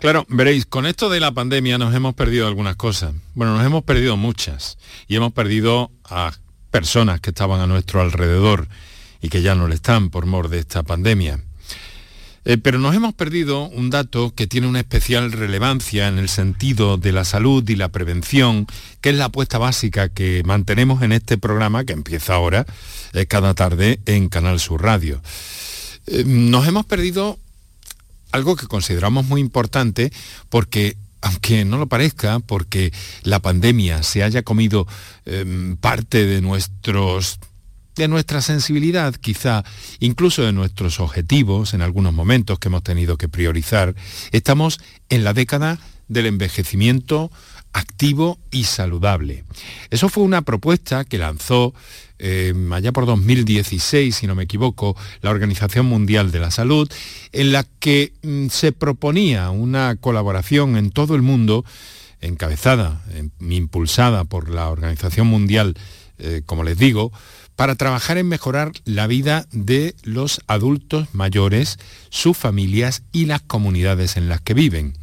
Claro, veréis, con esto de la pandemia nos hemos perdido algunas cosas. Bueno, nos hemos perdido muchas y hemos perdido a personas que estaban a nuestro alrededor y que ya no lo están por mor de esta pandemia. Eh, pero nos hemos perdido un dato que tiene una especial relevancia en el sentido de la salud y la prevención, que es la apuesta básica que mantenemos en este programa que empieza ahora, eh, cada tarde en Canal Sur Radio. Eh, nos hemos perdido algo que consideramos muy importante porque aunque no lo parezca, porque la pandemia se haya comido em, parte de nuestros de nuestra sensibilidad, quizá incluso de nuestros objetivos en algunos momentos que hemos tenido que priorizar, estamos en la década del envejecimiento activo y saludable. Eso fue una propuesta que lanzó eh, allá por 2016, si no me equivoco, la Organización Mundial de la Salud, en la que mm, se proponía una colaboración en todo el mundo, encabezada, em, impulsada por la Organización Mundial, eh, como les digo, para trabajar en mejorar la vida de los adultos mayores, sus familias y las comunidades en las que viven.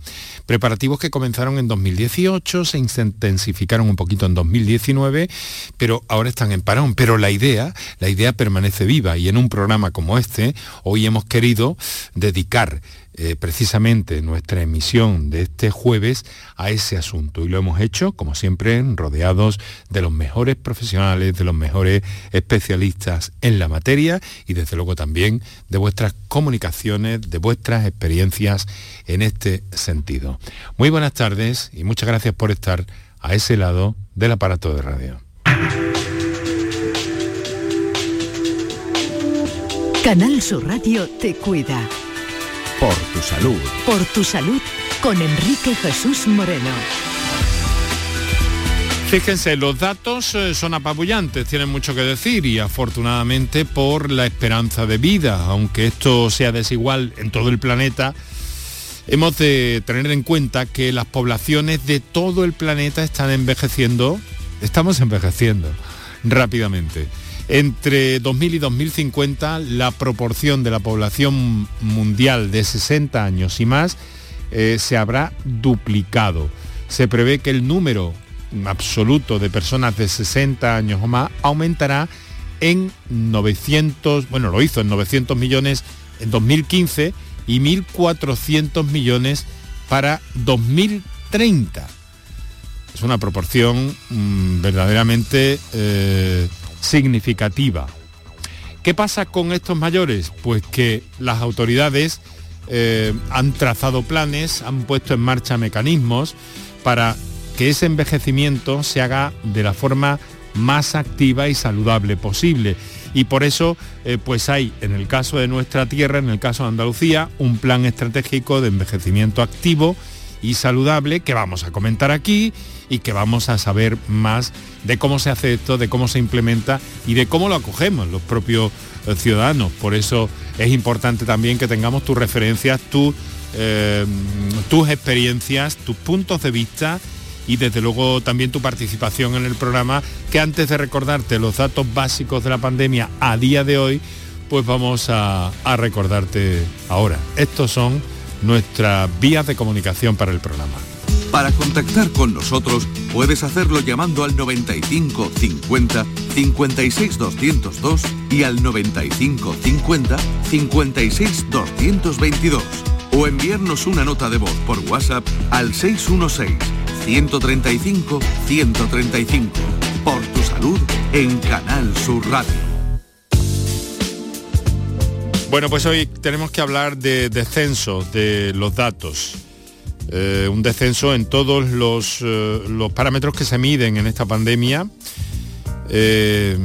Preparativos que comenzaron en 2018, se intensificaron un poquito en 2019, pero ahora están en parón. Pero la idea, la idea permanece viva y en un programa como este, hoy hemos querido dedicar eh, precisamente nuestra emisión de este jueves a ese asunto. Y lo hemos hecho, como siempre, rodeados de los mejores profesionales, de los mejores especialistas en la materia y desde luego también de vuestras comunicaciones, de vuestras experiencias en este sentido. Muy buenas tardes y muchas gracias por estar a ese lado del aparato de radio. Canal Sur Radio te cuida. Por tu salud. Por tu salud con Enrique Jesús Moreno. Fíjense, los datos eh, son apabullantes, tienen mucho que decir y afortunadamente por la esperanza de vida, aunque esto sea desigual en todo el planeta, hemos de tener en cuenta que las poblaciones de todo el planeta están envejeciendo, estamos envejeciendo rápidamente. Entre 2000 y 2050, la proporción de la población mundial de 60 años y más eh, se habrá duplicado. Se prevé que el número absoluto de personas de 60 años o más aumentará en 900, bueno, lo hizo en 900 millones en 2015 y 1.400 millones para 2030. Es una proporción mm, verdaderamente eh, significativa. ¿Qué pasa con estos mayores? Pues que las autoridades eh, han trazado planes, han puesto en marcha mecanismos para que ese envejecimiento se haga de la forma más activa y saludable posible. Y por eso, eh, pues hay, en el caso de nuestra tierra, en el caso de Andalucía, un plan estratégico de envejecimiento activo y saludable que vamos a comentar aquí y que vamos a saber más de cómo se hace esto, de cómo se implementa y de cómo lo acogemos los propios eh, ciudadanos. Por eso es importante también que tengamos tus referencias, eh, tus experiencias, tus puntos de vista y desde luego también tu participación en el programa, que antes de recordarte los datos básicos de la pandemia a día de hoy, pues vamos a, a recordarte ahora. Estos son nuestras vías de comunicación para el programa. Para contactar con nosotros puedes hacerlo llamando al 95 50 56 202 y al 95 50 56 222 o enviarnos una nota de voz por WhatsApp al 616 135 135 por tu salud en Canal Sur Radio. Bueno, pues hoy tenemos que hablar de descenso de los datos. Eh, un descenso en todos los, eh, los, parámetros que se miden en esta pandemia. Eh,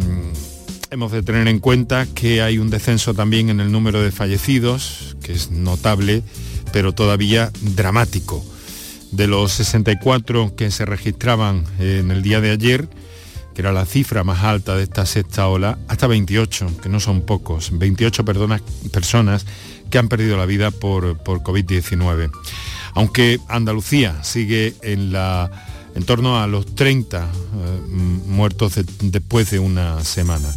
hemos de tener en cuenta que hay un descenso también en el número de fallecidos, que es notable, pero todavía dramático. De los 64 que se registraban en el día de ayer, que era la cifra más alta de esta sexta ola, hasta 28, que no son pocos, 28 personas que han perdido la vida por COVID-19. Aunque Andalucía sigue en, la, en torno a los 30 eh, muertos después de una semana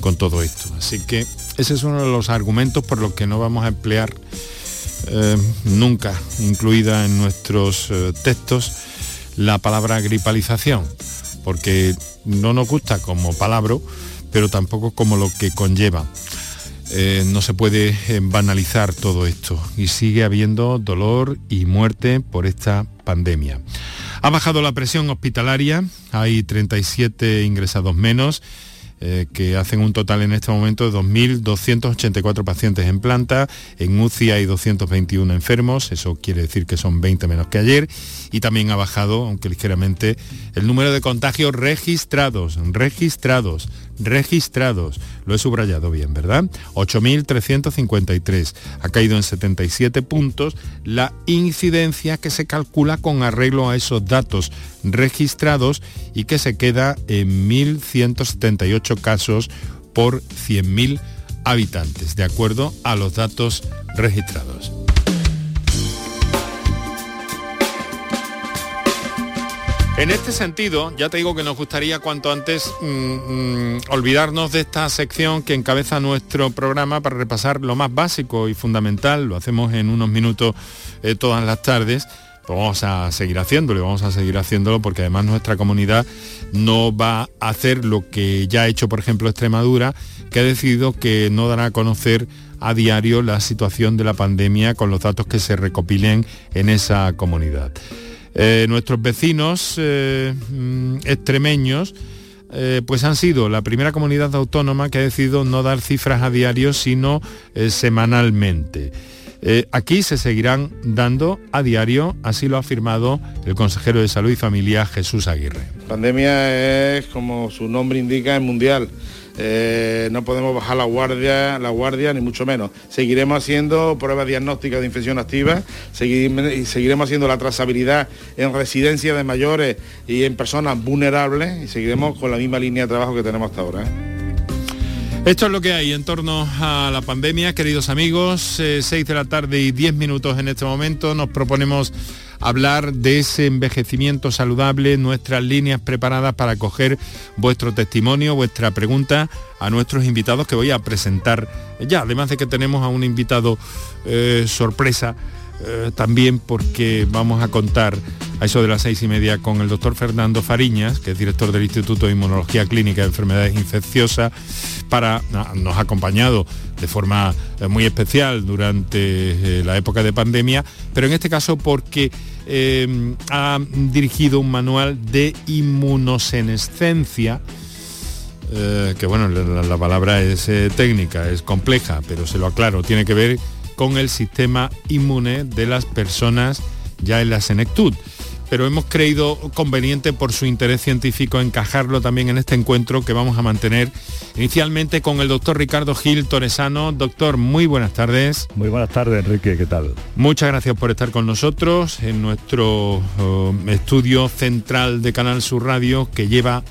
con todo esto. Así que ese es uno de los argumentos por los que no vamos a emplear eh, nunca incluida en nuestros eh, textos la palabra gripalización, porque no nos gusta como palabra, pero tampoco como lo que conlleva. Eh, no se puede banalizar todo esto. Y sigue habiendo dolor y muerte por esta pandemia. Ha bajado la presión hospitalaria, hay 37 ingresados menos eh, que hacen un total en este momento de 2.284 pacientes en planta, en UCI hay 221 enfermos, eso quiere decir que son 20 menos que ayer, y también ha bajado, aunque ligeramente, el número de contagios registrados, registrados, registrados. Lo he subrayado bien, ¿verdad? 8.353. Ha caído en 77 puntos la incidencia que se calcula con arreglo a esos datos registrados y que se queda en 1.178 casos por 100.000 habitantes, de acuerdo a los datos registrados. En este sentido, ya te digo que nos gustaría cuanto antes mm, mm, olvidarnos de esta sección que encabeza nuestro programa para repasar lo más básico y fundamental. Lo hacemos en unos minutos eh, todas las tardes. Pues vamos a seguir haciéndolo, vamos a seguir haciéndolo porque además nuestra comunidad no va a hacer lo que ya ha hecho, por ejemplo, Extremadura, que ha decidido que no dará a conocer a diario la situación de la pandemia con los datos que se recopilen en esa comunidad. Eh, nuestros vecinos eh, mm, extremeños eh, pues han sido la primera comunidad autónoma que ha decidido no dar cifras a diario, sino semanalmente. aquí se seguirán dando a diario, así lo ha afirmado el consejero de Salud y Familia Jesús Aguirre. La pandemia es, como su nombre indica, es mundial eh, no podemos bajar la guardia, la guardia, ni mucho menos. Seguiremos haciendo pruebas diagnósticas de infección activa, seguiremos haciendo la trazabilidad en residencias de mayores y en personas vulnerables y seguiremos con la misma línea de trabajo que tenemos hasta ahora. ¿eh? Esto es lo que hay en torno a la pandemia, queridos amigos. 6 eh, de la tarde y 10 minutos en este momento. Nos proponemos hablar de ese envejecimiento saludable, nuestras líneas preparadas para coger vuestro testimonio, vuestra pregunta a nuestros invitados que voy a presentar ya, además de que tenemos a un invitado eh, sorpresa. Eh, también porque vamos a contar a eso de las seis y media con el doctor Fernando Fariñas, que es director del Instituto de Inmunología Clínica de Enfermedades Infecciosas, para, nos ha acompañado de forma eh, muy especial durante la época de pandemia, pero en este caso porque eh, ha dirigido un manual de inmunosenescencia, eh, que bueno, la, palabra es eh, técnica, es compleja, pero se lo aclaro, tiene que ver con el sistema inmune de las personas ya en la senectud pero hemos creído conveniente por su interés científico encajarlo también en este encuentro que vamos a mantener inicialmente con el doctor Ricardo Gil Torresano. Doctor, muy buenas tardes. Muy buenas tardes, Enrique, ¿qué tal? Muchas gracias por estar con nosotros en nuestro eh, estudio central de Canal Sur Radio que lleva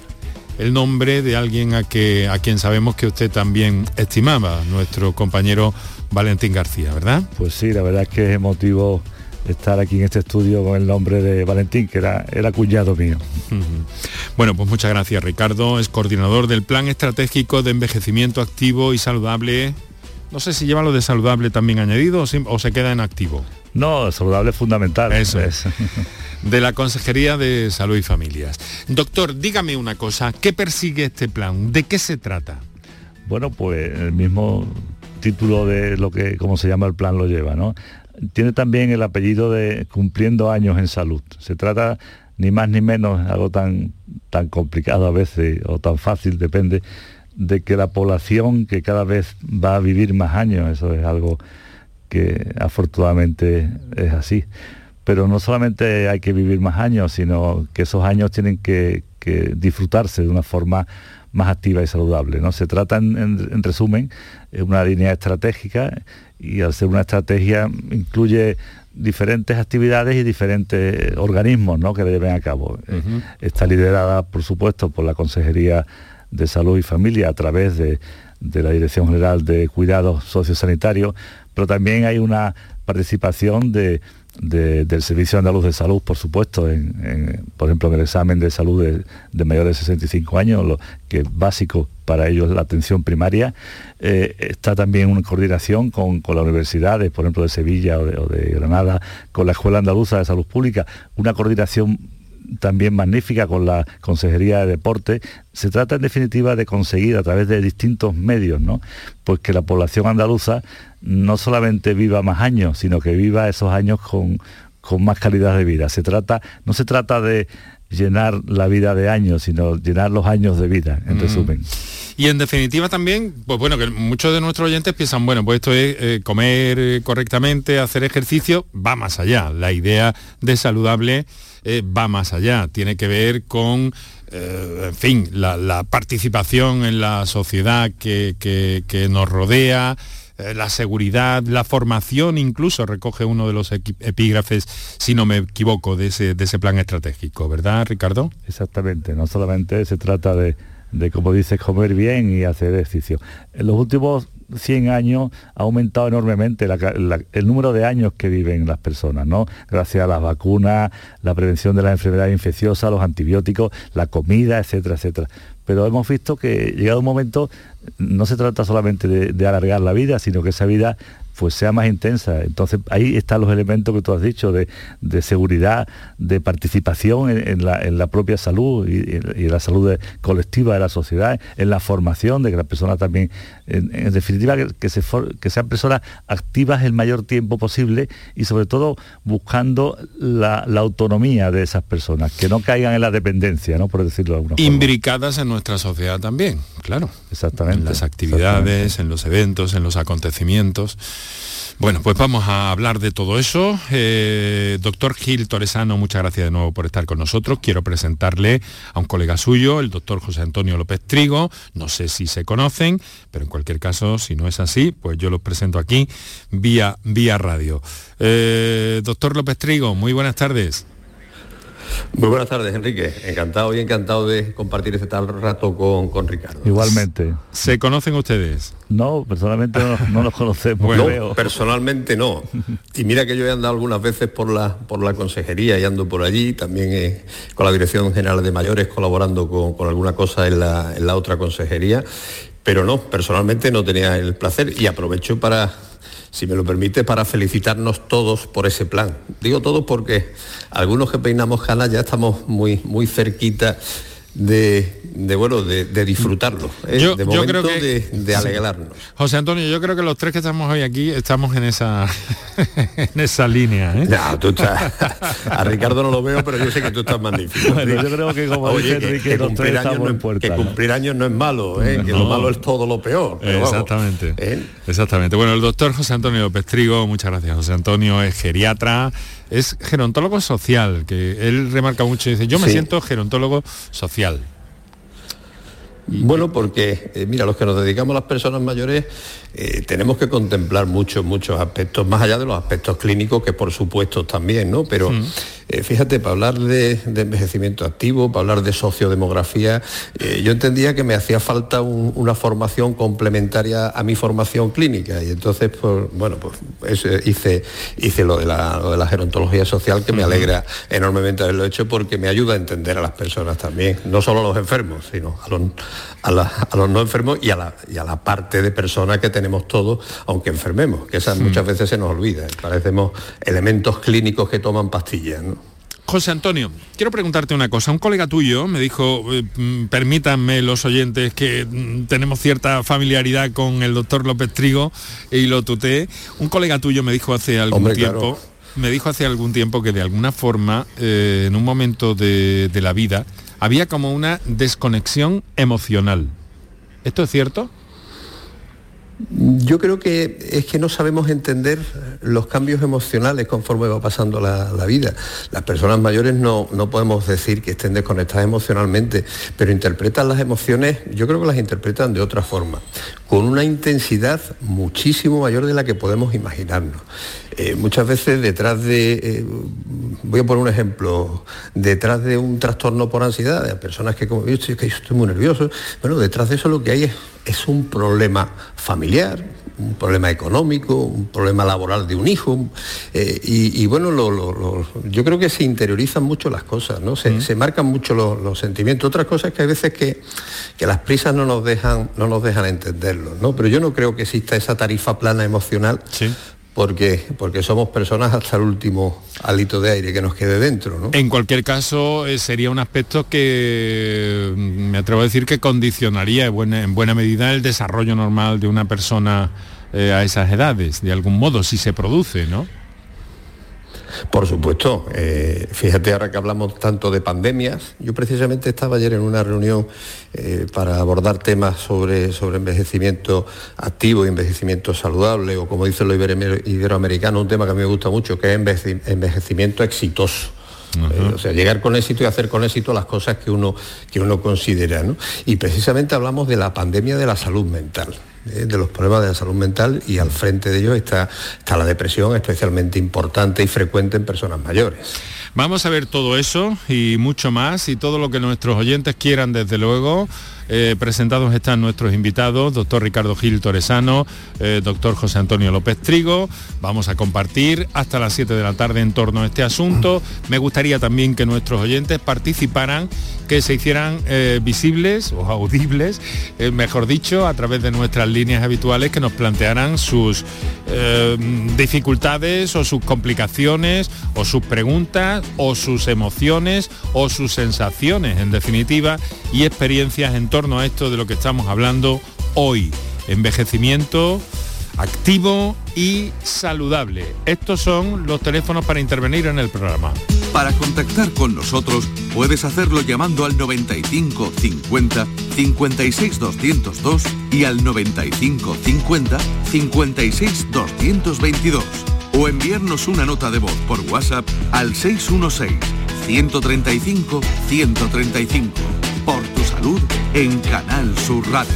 el nombre de alguien a, que, a quien sabemos que usted también estimaba, nuestro compañero Valentín García, ¿verdad? Pues sí, la verdad es que es emotivo estar aquí en este estudio con el nombre de Valentín, que era, era cuñado mío. Bueno, pues muchas gracias Ricardo, es coordinador del Plan Estratégico de Envejecimiento Activo y Saludable. No sé si lleva lo de saludable también añadido o, se queda en activo. No, saludable es fundamental. Eso es. de la Consejería de Salud y Familias. Doctor, dígame una cosa, ¿qué persigue este plan? ¿De qué se trata? Bueno, pues el mismo título de lo que, como se llama el plan, lo lleva, ¿no? tiene también el apellido de cumpliendo años en salud. Se trata ni más ni menos, algo tan, tan complicado a veces o tan fácil, depende, de que la población que cada vez va a vivir más años, eso es algo que afortunadamente es así. Pero no solamente hay que vivir más años, sino que esos años tienen que, disfrutarse de una forma más activa y saludable. ¿no? Se trata, en, en resumen, de una línea estratégica y al ser una estrategia incluye diferentes actividades y diferentes organismos ¿no? que lleven a cabo. Eh, está liderada, por supuesto, por la Consejería de Salud y Familia a través de, la Dirección General de Cuidados Sociosanitarios, pero también hay una participación de del Servicio Andaluz de Salud, por supuesto, en, por ejemplo, en el examen de salud de, mayores de 65 años, que es básico para ellos la atención primaria. Eh, está también una coordinación con, con, las universidades, por ejemplo, de Sevilla de, o de Granada, con la Escuela Andaluza de Salud Pública, una coordinación también magnífica con la Consejería de Deporte. Se trata en definitiva de conseguir a través de distintos medios, ¿no? Pues que la población andaluza no solamente viva más años, sino que viva esos años con, con más calidad de vida. Se trata, no se trata de llenar la vida de años, sino llenar los años de vida, en mm. resumen. Y en definitiva también, pues bueno, que muchos de nuestros oyentes piensan, bueno, pues esto es eh, comer eh, correctamente, hacer ejercicio, va más allá. La idea de saludable eh, va más allá, tiene que ver con, en fin, la, participación en la sociedad que, que nos rodea, la seguridad, la formación, incluso recoge uno de los epígrafes, si no me equivoco, de ese, de ese plan estratégico, ¿verdad, Ricardo? Exactamente, no solamente se trata de de, como dices, comer bien y hacer ejercicio. En los últimos 100 años ha aumentado enormemente el número de años que viven las personas, ¿no? Gracias a las vacunas, la prevención de las enfermedades infecciosas, los antibióticos, la comida, etcétera, etcétera. Pero hemos visto que llegado un momento no se trata solamente de alargar la vida, sino que esa vida pues sea más intensa. Entonces ahí están los elementos que tú has dicho de, seguridad, de participación en, la, propia salud y, en la salud colectiva de la sociedad, en la formación de que las personas también, en, definitiva, que, se que sean personas activas el mayor tiempo posible y sobre todo buscando la, autonomía de esas personas, que no caigan en la dependencia, ¿no? por decirlo de alguna forma. Imbricadas en nuestra sociedad también, claro. Exactamente. En las actividades, en los eventos, en los acontecimientos. Bueno, pues vamos a hablar de todo eso. Eh, doctor Gil Torresano, muchas gracias de nuevo por estar con nosotros. Quiero presentarle a un colega suyo, el doctor José Antonio López Trigo. No sé si se conocen, pero en cualquier caso, si no es así, pues yo los presento aquí vía, vía radio. Eh, doctor López Trigo, muy buenas tardes. Muy buenas tardes, Enrique. Encantado y encantado de compartir este tal rato con, Ricardo. Igualmente. ¿Se conocen ustedes? No, personalmente no, nos conocemos. no, personalmente no. Y mira que yo he andado algunas veces por la, por la consejería y ando por allí, también con la Dirección General de Mayores colaborando con, alguna cosa en la, en la otra consejería. Pero no, personalmente no tenía el placer y aprovecho para si me lo permite, para felicitarnos todos por ese plan. Digo todos porque algunos que peinamos canas ya estamos muy, muy cerquita de, bueno, de, disfrutarlo, ¿eh? de momento de, alegrarnos. José Antonio, yo creo que los tres que estamos hoy aquí estamos en esa en esa línea. ¿eh? a Ricardo no lo veo, pero yo sé que tú estás magnífico. yo creo que como dice Enrique, que, cumplir años no, que cumplir años no es malo, ¿eh? que lo malo es todo lo peor. Exactamente. Exactamente. Bueno, el doctor José Antonio Pestrigo, muchas gracias José Antonio, es geriatra es gerontólogo social, que él remarca mucho y dice, yo me siento gerontólogo social. Bueno, porque, eh, mira, los que nos dedicamos a las personas mayores eh, tenemos que contemplar muchos, muchos aspectos, más allá de los aspectos clínicos, que por supuesto también, ¿no? Pero eh, fíjate, para hablar de, envejecimiento activo, para hablar de sociodemografía, yo entendía que me hacía falta una formación complementaria a mi formación clínica. Y entonces, pues, bueno, pues hice, hice lo de, la, gerontología social, que me alegra enormemente haberlo hecho porque me ayuda a entender a las personas también, no solo a los enfermos, sino a los, a, los no enfermos y a, la, y a la parte de personas que tenemos todos, aunque enfermemos, que esas muchas veces se nos olvida. Parecemos elementos clínicos que toman pastillas. José Antonio, quiero preguntarte una cosa. Un colega tuyo me dijo, eh, mm, permítanme los oyentes que mm, tenemos cierta familiaridad con el doctor López Trigo y lo tuté. Un colega tuyo me dijo hace algún tiempo, me dijo hace algún tiempo que de alguna forma, eh, en un momento de la vida, había como una desconexión emocional. ¿Esto es cierto? Yo creo que es que no sabemos entender los cambios emocionales conforme va pasando la, vida. Las personas mayores no, no, podemos decir que estén desconectadas emocionalmente, pero interpretan las emociones, yo creo que las interpretan de otra forma, con una intensidad muchísimo mayor de la que podemos imaginarnos. Eh, muchas veces detrás de, eh, voy a poner un ejemplo, detrás de un trastorno por ansiedad, de personas que como yo estoy, estoy muy nervioso, bueno, detrás de eso lo que hay es, es un problema familiar, un problema económico, un problema laboral de un hijo. Eh, y, bueno, yo creo que se interiorizan mucho las cosas, ¿no? Se, marcan mucho los, sentimientos. Otras cosas que hay veces que, que, las prisas no nos dejan, no nos dejan entenderlo, ¿no? Pero yo no creo que exista esa tarifa plana emocional. Porque, porque, somos personas hasta el último alito de aire que nos quede dentro. ¿no? En cualquier caso, eh, sería un aspecto que mm, me atrevo a decir que condicionaría en buena medida el desarrollo normal de una persona eh, a esas edades, de algún modo, si se produce, ¿no? Por supuesto, eh, fíjate ahora que hablamos tanto de pandemias, yo precisamente estaba ayer en una reunión eh, para abordar temas sobre, sobre envejecimiento activo y envejecimiento saludable, o como dice lo iberoamericano, un tema que a mí me gusta mucho, que es envejecimiento exitoso. O sea, llegar con éxito y hacer con éxito las cosas que uno, que uno considera. Y precisamente hablamos de la pandemia de la salud mental. Eh, de los problemas de la salud mental y al frente de ellos está, está la depresión especialmente importante y frecuente en personas mayores. Vamos a ver todo eso y mucho más y todo lo que nuestros oyentes quieran desde luego eh, presentados están nuestros invitados, doctor Ricardo Gil Torresano, eh, doctor José Antonio López Trigo. Vamos a compartir hasta las 7 de la tarde en torno a este asunto. Me gustaría también que nuestros oyentes participaran, que se hicieran eh, visibles o audibles, mejor dicho, a través de nuestras líneas habituales, que nos plantearan sus dificultades o sus complicaciones o sus preguntas o sus emociones o sus sensaciones, en definitiva, y experiencias en torno a esto de lo que estamos hablando hoy. Envejecimiento activo y saludable. Estos son los teléfonos para intervenir en el programa. Para contactar con nosotros puedes hacerlo llamando al 95 50 56 202 y al 95 50 56 222 o enviarnos una nota de voz por WhatsApp al 616 135 135 por en Canal Sur Radio.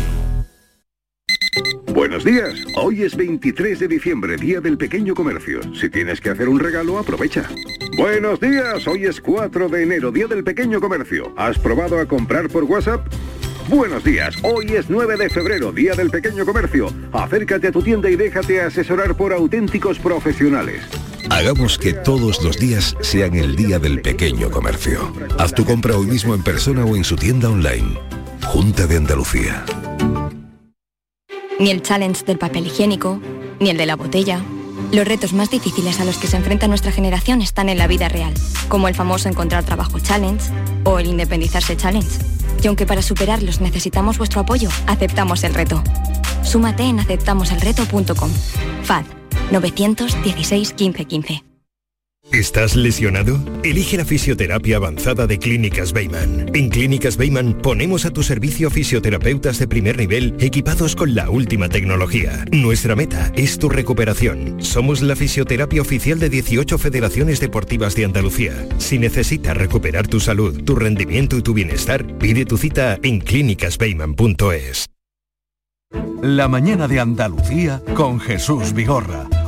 Buenos días, hoy es 23 de diciembre, Día del Pequeño Comercio. Si tienes que hacer un regalo, aprovecha. Buenos días, hoy es 4 de enero, Día del Pequeño Comercio. ¿Has probado a comprar por WhatsApp? Buenos días, hoy es 9 de febrero, Día del Pequeño Comercio. Acércate a tu tienda y déjate asesorar por auténticos profesionales. Hagamos que todos los días sean el Día del Pequeño Comercio. Haz tu compra hoy mismo en persona o en su tienda online. Junta de Andalucía. Ni el challenge del papel higiénico, ni el de la botella. Los retos más difíciles a los que se enfrenta nuestra generación están en la vida real, como el famoso encontrar trabajo challenge o el independizarse challenge. Y aunque para superarlos necesitamos vuestro apoyo, aceptamos el reto. Súmate en aceptamoselreto.com. FAD 916 1515. ¿Estás lesionado? Elige la fisioterapia avanzada de Clínicas Beyman. En Clínicas Beyman ponemos a tu servicio fisioterapeutas de primer nivel equipados con la última tecnología. Nuestra meta es tu recuperación. Somos la fisioterapia oficial de 18 federaciones deportivas de Andalucía. Si necesitas recuperar tu salud, tu rendimiento y tu bienestar, pide tu cita en clínicasbeyman.es. La mañana de Andalucía con Jesús Vigorra.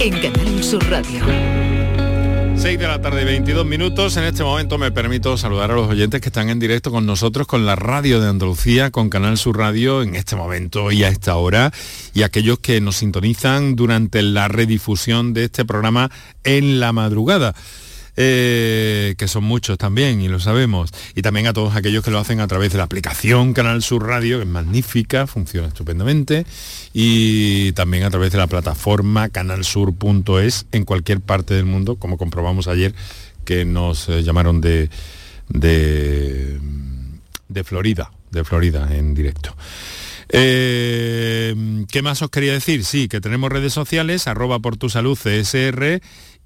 en Canal Sur Radio. 6 de la tarde, 22 minutos. En este momento me permito saludar a los oyentes que están en directo con nosotros, con la radio de Andalucía, con Canal Sur Radio, en este momento y a esta hora, y aquellos que nos sintonizan durante la redifusión de este programa en la madrugada. Eh, que son muchos también, y lo sabemos. Y también a todos aquellos que lo hacen a través de la aplicación Canal Sur Radio, que es magnífica, funciona estupendamente, y también a través de la plataforma canalsur.es en cualquier parte del mundo, como comprobamos ayer que nos eh, llamaron de, de, de Florida, de Florida en directo. Eh, ¿Qué más os quería decir? Sí, que tenemos redes sociales, arroba por tu salud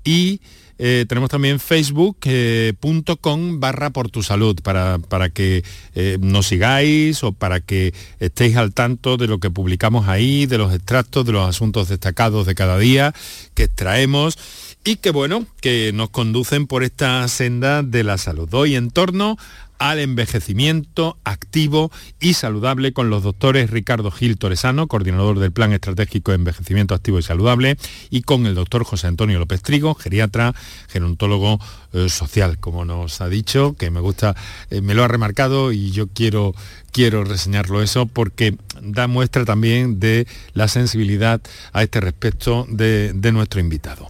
y eh, tenemos también facebook.com barra por tu salud para, para que eh, nos sigáis o para que estéis al tanto de lo que publicamos ahí, de los extractos, de los asuntos destacados de cada día que extraemos y que bueno, que nos conducen por esta senda de la salud. Hoy en torno al envejecimiento activo y saludable con los doctores Ricardo Gil Toresano, coordinador del Plan Estratégico de Envejecimiento Activo y Saludable, y con el doctor José Antonio López Trigo, geriatra, gerontólogo eh, social, como nos ha dicho, que me gusta, eh, me lo ha remarcado y yo quiero quiero reseñarlo eso porque da muestra también de la sensibilidad a este respecto de, nuestro invitado.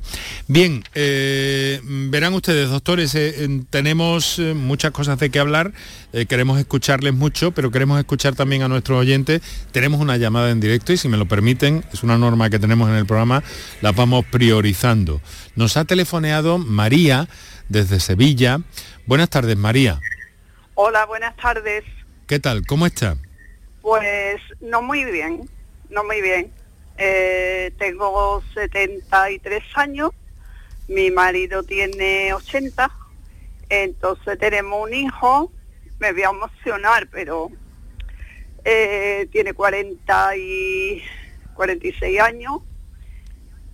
Bien, eh, verán ustedes, doctores, tenemos muchas cosas de qué hablar, queremos escucharles mucho, pero queremos escuchar también a nuestros oyentes. Tenemos una llamada en directo y si me lo permiten, es una norma que tenemos en el programa, la vamos priorizando. Nos ha telefoneado María desde Sevilla. Buenas tardes, María. Hola, buenas tardes. ¿Qué tal? ¿Cómo está? Pues no muy bien, no muy bien. Eh, tengo 73 años, mi marido tiene 80, entonces tenemos un hijo, me voy a emocionar, pero eh, tiene 40 y 46 años,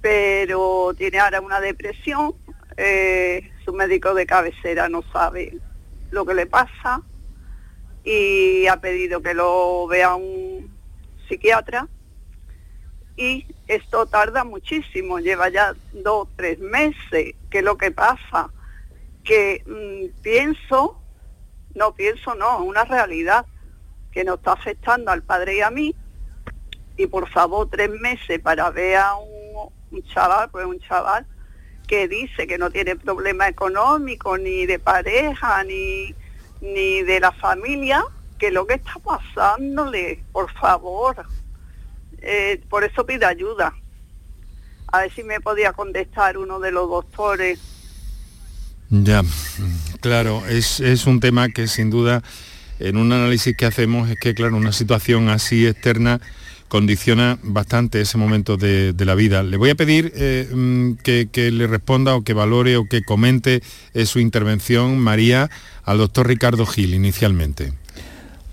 pero tiene ahora una depresión, eh, su médico de cabecera no sabe lo que le pasa y ha pedido que lo vea un psiquiatra y esto tarda muchísimo, lleva ya dos, tres meses, que es lo que pasa, que mm, pienso, no pienso, no, una realidad que nos está afectando al padre y a mí, y por favor tres meses para ver a un, chaval, pues un chaval que dice que no tiene problema económico, ni de pareja, ni ni de la familia, que lo que está pasándole, por favor. Eh, por eso pide ayuda. A ver si me podía contestar uno de los doctores. Ya, claro, es, es un tema que sin duda en un análisis que hacemos es que, claro, una situación así externa condiciona bastante ese momento de, la vida. Le voy a pedir eh, mm, que, le responda o que valore o que comente eh, su intervención, María, al doctor Ricardo Gil inicialmente.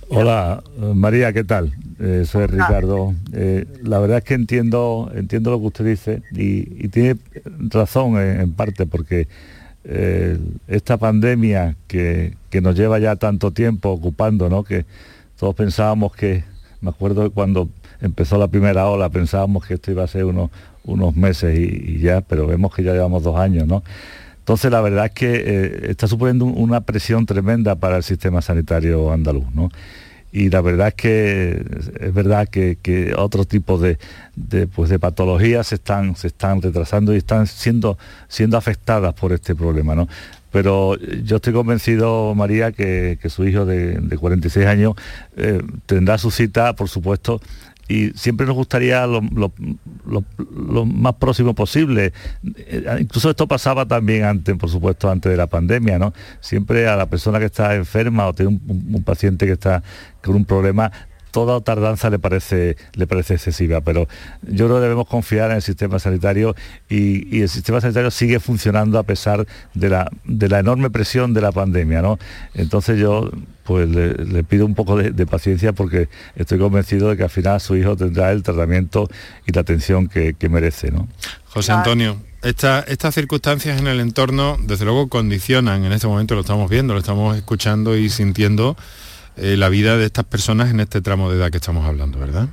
Hola, María, ¿qué tal? Eh, soy Ricardo. la verdad es que entiendo, entiendo lo que usted dice y, tiene razón en, parte porque esta pandemia que, que, nos lleva ya tanto tiempo ocupando, ¿no? que todos pensábamos que, me acuerdo cuando empezó la primera ola, pensábamos que esto iba a ser unos, unos meses y, ya, pero vemos que ya llevamos dos años, ¿no? Entonces la verdad es que eh, está suponiendo una presión tremenda para el sistema sanitario andaluz, ¿no? Y la verdad es que es verdad que, que otro tipo de, pues de patologías se están, se están retrasando y están siendo, siendo afectadas por este problema. ¿no? pero yo estoy convencido, María, que, su hijo de, 46 años eh, tendrá su cita, por supuesto, y siempre nos gustaría lo, más próximo posible. Eh, incluso esto pasaba también antes, por supuesto, antes de la pandemia, ¿no? Siempre a la persona que está enferma o tiene un paciente que está con un problema, toda tardanza le parece, le parece excesiva, pero yo creo que debemos confiar en el sistema sanitario y, el sistema sanitario sigue funcionando a pesar de la, de la enorme presión de la pandemia. ¿no? Entonces yo pues le, pido un poco de, paciencia porque estoy convencido de que al final su hijo tendrá el tratamiento y la atención que, merece. ¿no? José Antonio, estas circunstancias en el entorno, desde luego, condicionan, en este momento lo estamos viendo, lo estamos escuchando y sintiendo eh, la vida de estas personas en este tramo de edad que estamos hablando, ¿verdad?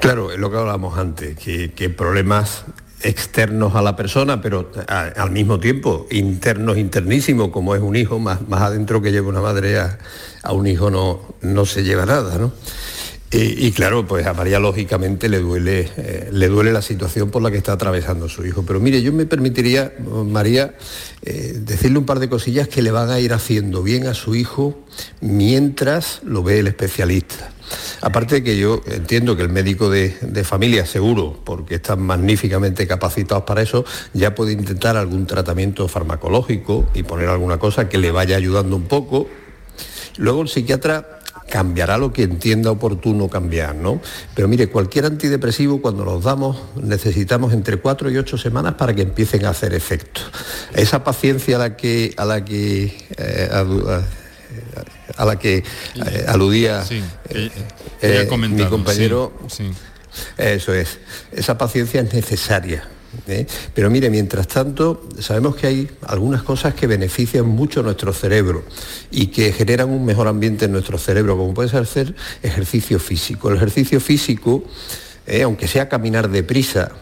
Claro, es lo que hablábamos antes, que, problemas externos a la persona, pero al mismo tiempo internos, internísimos, como es un hijo, más, más adentro que lleva una madre a, un hijo no, no se lleva nada, ¿no? Y, claro, pues a María lógicamente le duele, eh, le duele la situación por la que está atravesando su hijo. Pero mire, yo me permitiría, María, eh, decirle un par de cosillas que le van a ir haciendo bien a su hijo mientras lo ve el especialista. Aparte de que yo entiendo que el médico de, de, familia, seguro, porque están magníficamente capacitados para eso, ya puede intentar algún tratamiento farmacológico y poner alguna cosa que le vaya ayudando un poco. Luego el psiquiatra cambiará lo que entienda oportuno cambiar, ¿no? Pero mire, cualquier antidepresivo cuando los damos necesitamos entre cuatro y ocho semanas para que empiecen a hacer efecto. Esa paciencia a la que a la que eh, a, la que eh, aludía eh, mi compañero, eso es, esa paciencia es necesaria ¿eh? Pero mire, mientras tanto, sabemos que hay algunas cosas que benefician mucho nuestro cerebro y que generan un mejor ambiente en nuestro cerebro, como puede ser hacer ejercicio físico. El ejercicio físico, ¿eh? aunque sea caminar deprisa,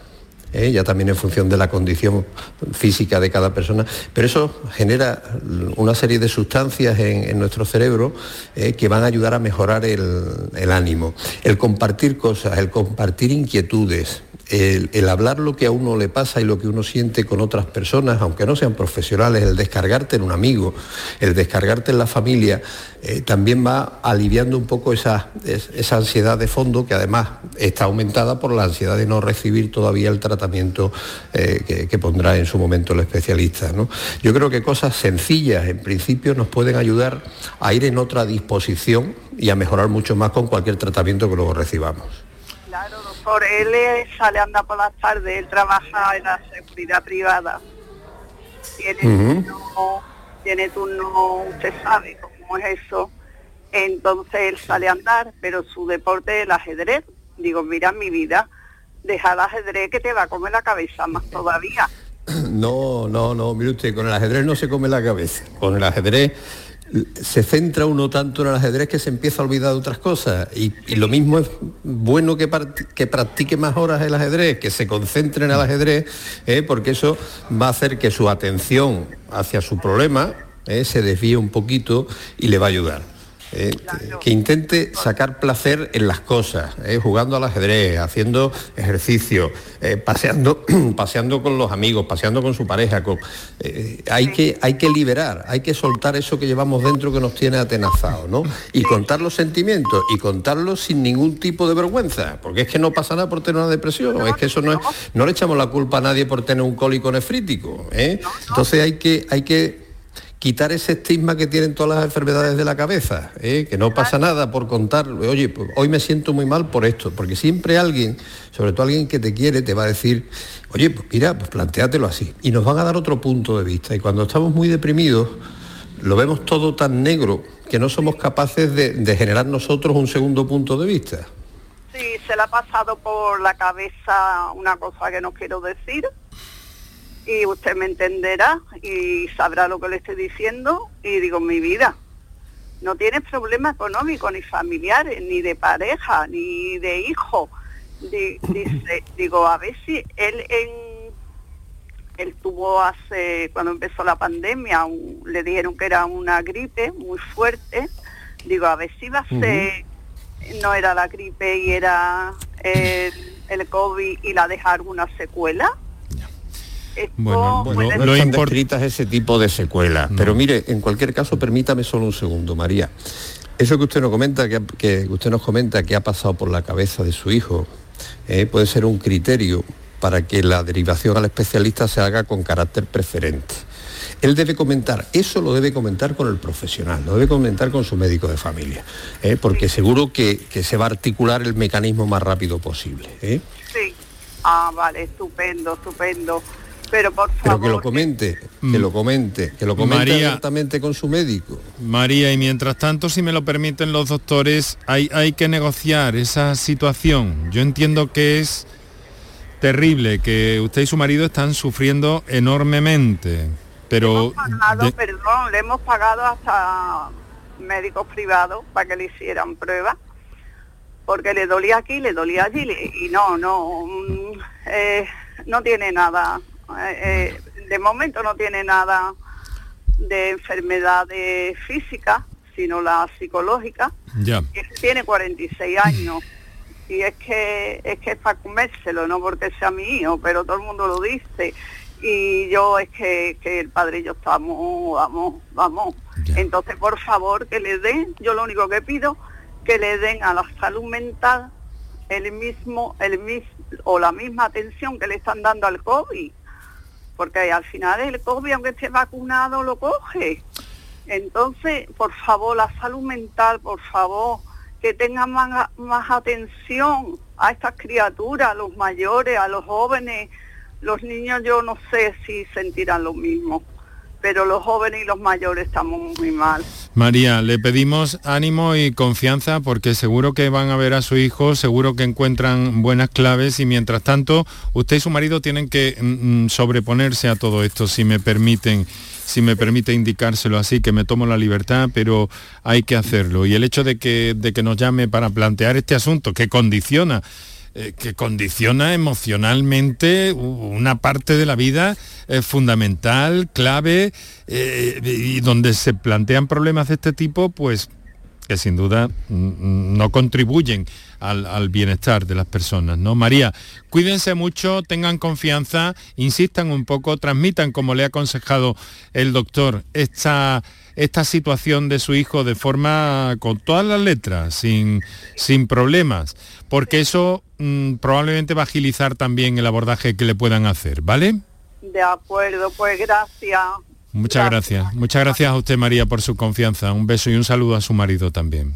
¿eh? ya también en función de la condición física de cada persona, pero eso genera una serie de sustancias en, nuestro cerebro que van a ayudar a mejorar el ánimo. El compartir cosas, el compartir inquietudes, el, hablar lo que a uno le pasa y lo que uno siente con otras personas, aunque no sean profesionales, el descargarte en un amigo, el descargarte en la familia, eh, también va aliviando un poco esa, esa ansiedad de fondo que además está aumentada por la ansiedad de no recibir todavía el tratamiento eh, que, pondrá en su momento el especialista. Yo creo que cosas sencillas en principio nos pueden ayudar a ir en otra disposición y a mejorar mucho más con cualquier tratamiento que luego recibamos por él sale a andar por las tardes, él trabaja en la seguridad privada. Tiene, turno, tiene turno, usted sabe cómo es eso. Entonces él sale a andar, pero su deporte es el ajedrez. Digo, mira mi vida, deja el ajedrez que te va a comer la cabeza más todavía. No, no, no, mire usted, con el ajedrez no se come la cabeza. Con el ajedrez se centra uno tanto en el ajedrez que se empieza a olvidar de otras cosas. Y, lo mismo es bueno que, que, practique más horas el ajedrez, que se concentre en el ajedrez, ¿eh? porque eso va a hacer que su atención hacia su problema ¿eh? se desvíe un poquito y le va a ayudar. Eh, que intente sacar placer en las cosas, eh, jugando al ajedrez, haciendo ejercicio, eh, paseando, paseando con los amigos, paseando con su pareja. hay, que, hay que liberar, hay que soltar eso que llevamos dentro que nos tiene atenazados, ¿no? Y contar los sentimientos y contarlos sin ningún tipo de vergüenza, porque es que no pasa nada por tener una depresión, es que eso no es, no le echamos la culpa a nadie por tener un cólico nefrítico. Entonces hay que, hay que quitar ese estigma que tienen todas las enfermedades de la cabeza, ¿eh? que no pasa nada por contar, oye, pues, hoy me siento muy mal por esto, porque siempre alguien, sobre todo alguien que te quiere, te va a decir, oye, pues mira, pues planteátelo así. Y nos van a dar otro punto de vista. Y cuando estamos muy deprimidos, lo vemos todo tan negro que no somos capaces de, de generar nosotros un segundo punto de vista. Sí, se le ha pasado por la cabeza una cosa que no quiero decir, y usted me entenderá y sabrá lo que le estoy diciendo y digo, mi vida, no tiene problema económico ni familiares, ni de pareja, ni de hijo. dice, digo, a ver si él en él tuvo hace, cuando empezó la pandemia, le dijeron que era una gripe muy fuerte. Digo, a ver si va a ser, no era la gripe y era el, el COVID y la deja alguna secuela bueno, bueno no están ese tipo de secuelas. Pero mire, en cualquier caso, permítame solo un segundo, María. Eso que usted nos comenta, que, usted nos comenta que ha pasado por la cabeza de su hijo, eh, puede ser un criterio para que la derivación al especialista se haga con carácter preferente. Él debe comentar, eso lo debe comentar con el profesional, lo debe comentar con su médico de familia, eh, porque seguro que, se va a articular el mecanismo más rápido posible. Eh. Sí, ah, vale, estupendo, estupendo pero por favor. que lo comente, que lo comente, que lo comente directamente con su médico. María, y mientras tanto, si me lo permiten los doctores, hay, hay que negociar esa situación. Yo entiendo que es terrible, que usted y su marido están sufriendo enormemente, pero... perdón, le hemos pagado hasta médicos privados para que le hicieran pruebas porque le dolía aquí, le dolía allí y no, no, mm, eh, no tiene nada eh, eh, de momento no tiene nada de enfermedades físicas, sino la psicológica. Ya. Tiene 46 años y es que es que es para comérselo, no porque sea mi hijo, pero todo el mundo lo dice. Y yo es que, el padre y yo estamos, vamos, vamos. Entonces, por favor, que le den, yo lo único que pido, que le den a la salud mental el mismo, el mismo o la misma atención que le están dando al COVID porque al final el COVID, aunque esté vacunado, lo coge. Entonces, por favor, la salud mental, por favor, que tengan más, más atención a estas criaturas, a los mayores, a los jóvenes. Los niños yo no sé si sentirán lo mismo, pero los jóvenes y los mayores estamos muy mal. María, le pedimos ánimo y confianza porque seguro que van a ver a su hijo, seguro que encuentran buenas claves y mientras tanto usted y su marido tienen que mm, mm, sobreponerse a todo esto, si me permiten si me permite indicárselo así, que me tomo la libertad, pero hay que hacerlo. Y el hecho de que, de que nos llame para plantear este asunto, que condiciona eh, que condiciona emocionalmente una parte de la vida eh, fundamental, clave, eh, y donde se plantean problemas de este tipo, pues que sin duda no contribuyen al, bienestar de las personas. ¿no? María, cuídense mucho, tengan confianza, insistan un poco, transmitan, como le ha aconsejado el doctor, esta, esta situación de su hijo de forma con todas las letras, sin, sin problemas, porque eso mm, probablemente va a agilizar también el abordaje que le puedan hacer, ¿vale? De acuerdo, pues gracias. Muchas gracias. Muchas gracias a usted, María, por su confianza. Un beso y un saludo a su marido también.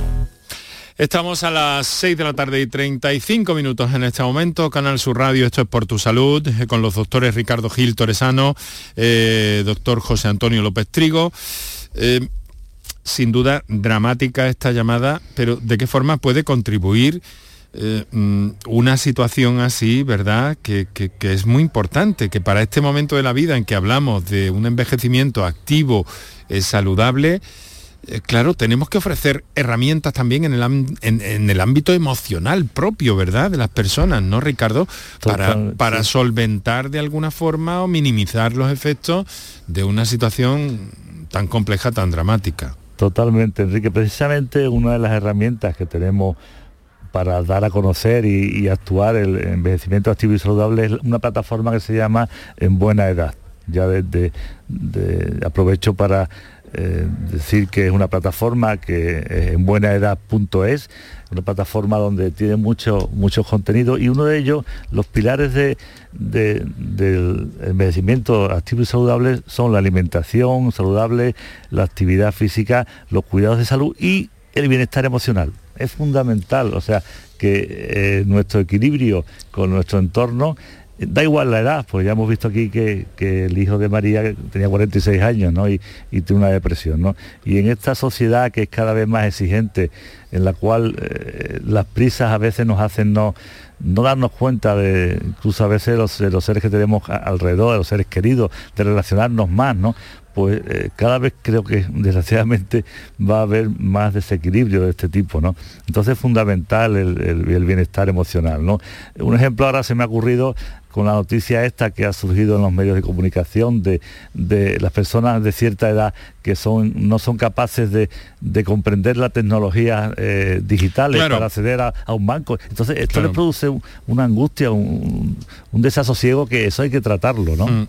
Estamos a las 6 de la tarde y 35 minutos en este momento. Canal Sur Radio, esto es por tu salud, eh, con los doctores Ricardo Gil Toresano, eh, doctor José Antonio López Trigo. Eh, sin duda dramática esta llamada, pero ¿de qué forma puede contribuir mm, una situación así, ¿verdad? Que, es muy importante, que para este momento de la vida en que hablamos de un envejecimiento activo, saludable, eh, claro, tenemos que ofrecer herramientas también en el, ámbito emocional propio, ¿verdad? De las personas, ¿no, Ricardo? Para, solventar de alguna forma o minimizar los efectos de una situación tan compleja, tan dramática. Totalmente, Enrique. Precisamente una de las herramientas que tenemos para dar a conocer y, actuar el envejecimiento activo y saludable es una plataforma que se llama En Buena Edad. Ya desde aprovecho para eh, decir que es una plataforma que es en buenaedad.es, una plataforma donde tiene mucho, mucho contenido y uno de ellos, los pilares de, del envejecimiento activo y saludable son la alimentación saludable, la actividad física, los cuidados de salud y el bienestar emocional. Es fundamental, o sea, que eh, nuestro equilibrio con nuestro entorno da igual la edad, pues ya hemos visto aquí que, el hijo de María tenía 46 años ¿no? y, tiene una depresión. ¿no? Y en esta sociedad que es cada vez más exigente, en la cual eh, las prisas a veces nos hacen no, no darnos cuenta de, incluso a veces los, de los seres que tenemos alrededor, de los seres queridos, de relacionarnos más, ¿no? pues eh, cada vez creo que desgraciadamente va a haber más desequilibrio de este tipo, ¿no? Entonces es fundamental el, el, bienestar emocional, ¿no? Un ejemplo ahora se me ha ocurrido con la noticia esta que ha surgido en los medios de comunicación de, las personas de cierta edad que son, no son capaces de, comprender la tecnología eh, digitales para acceder a, un banco. Entonces esto le produce una angustia, un, desasosiego que eso hay que tratarlo, ¿no? Mm.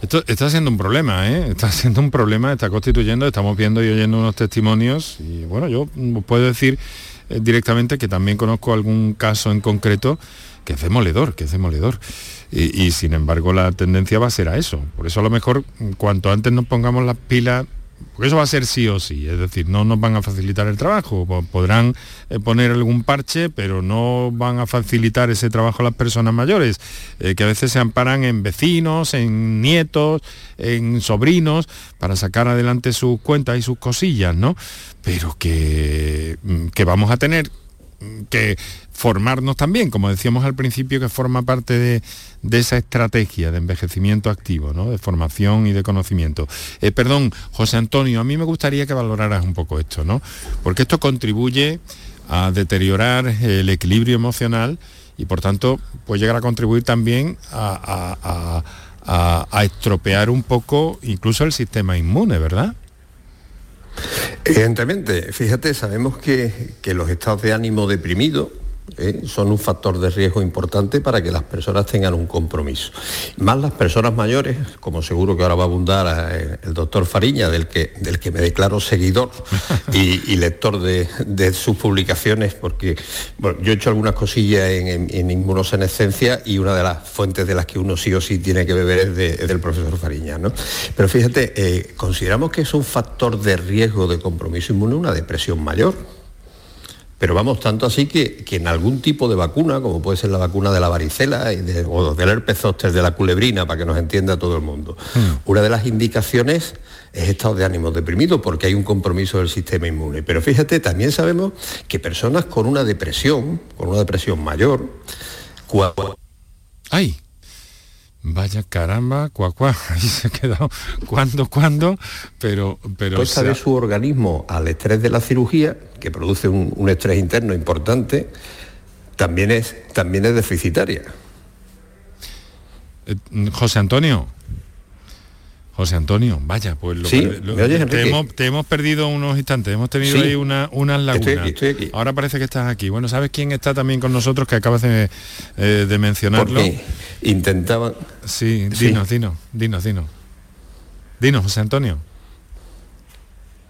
Esto está siendo un problema, ¿eh? está siendo un problema, está constituyendo, estamos viendo y oyendo unos testimonios y bueno, yo puedo decir eh, directamente que también conozco algún caso en concreto que es demoledor, que es demoledor. Y, sin embargo la tendencia va a ser a eso. Por eso a lo mejor cuanto antes nos pongamos las pilas, porque eso va a ser sí o sí, es decir, no nos van a facilitar el trabajo, podrán eh, poner algún parche, pero no van a facilitar ese trabajo a las personas mayores, eh, que a veces se amparan en vecinos, en nietos, en sobrinos, para sacar adelante sus cuentas y sus cosillas, ¿no? Pero que, mm, que vamos a tener que formarnos también, como decíamos al principio, que forma parte de, esa estrategia de envejecimiento activo, ¿no? de formación y de conocimiento. Eh, perdón, José Antonio, a mí me gustaría que valoraras un poco esto, ¿no? porque esto contribuye a deteriorar el equilibrio emocional y por tanto puede llegar a contribuir también a, a estropear un poco incluso el sistema inmune, ¿verdad? Evidentemente, fíjate, sabemos que, los estados de ánimo deprimido ¿eh? son un factor de riesgo importante para que las personas tengan un compromiso. Más las personas mayores, como seguro que ahora va a abundar eh, el doctor Fariña, del que, del que me declaro seguidor y, lector de, sus publicaciones, porque yo he hecho algunas cosillas en, inmunosenescencia y una de las fuentes de las que uno sí o sí tiene que beber es, del profesor Fariña. ¿no? Pero fíjate, eh, consideramos que es un factor de riesgo de compromiso inmune una depresión mayor pero vamos, tanto así que, en algún tipo de vacuna, como puede ser la vacuna de la varicela o del herpes zóster de la culebrina, para que nos entienda todo el mundo, hmm. una de las indicaciones es estado de ánimo deprimido porque hay un compromiso del sistema inmune. Pero fíjate, también sabemos que personas con una depresión, con una depresión mayor, ¡Ay! Vaya caramba, cuá, ahí se ha quedado cuándo, cuándo, pero... pero pues sabe su organismo al estrés de la cirugía, que produce un, estrés interno importante, también es, también es deficitaria. Eh, José Antonio, José Antonio, vaya, pues lo, te, hemos, perdido unos instantes, hemos tenido ahí una, unas lagunas. Ahora parece que estás aquí. Bueno, ¿sabes quién está también con nosotros que acabas de, eh, mencionarlo? intentaban... Sí, dinos, dinos, dinos, dinos. Dinos, José Antonio.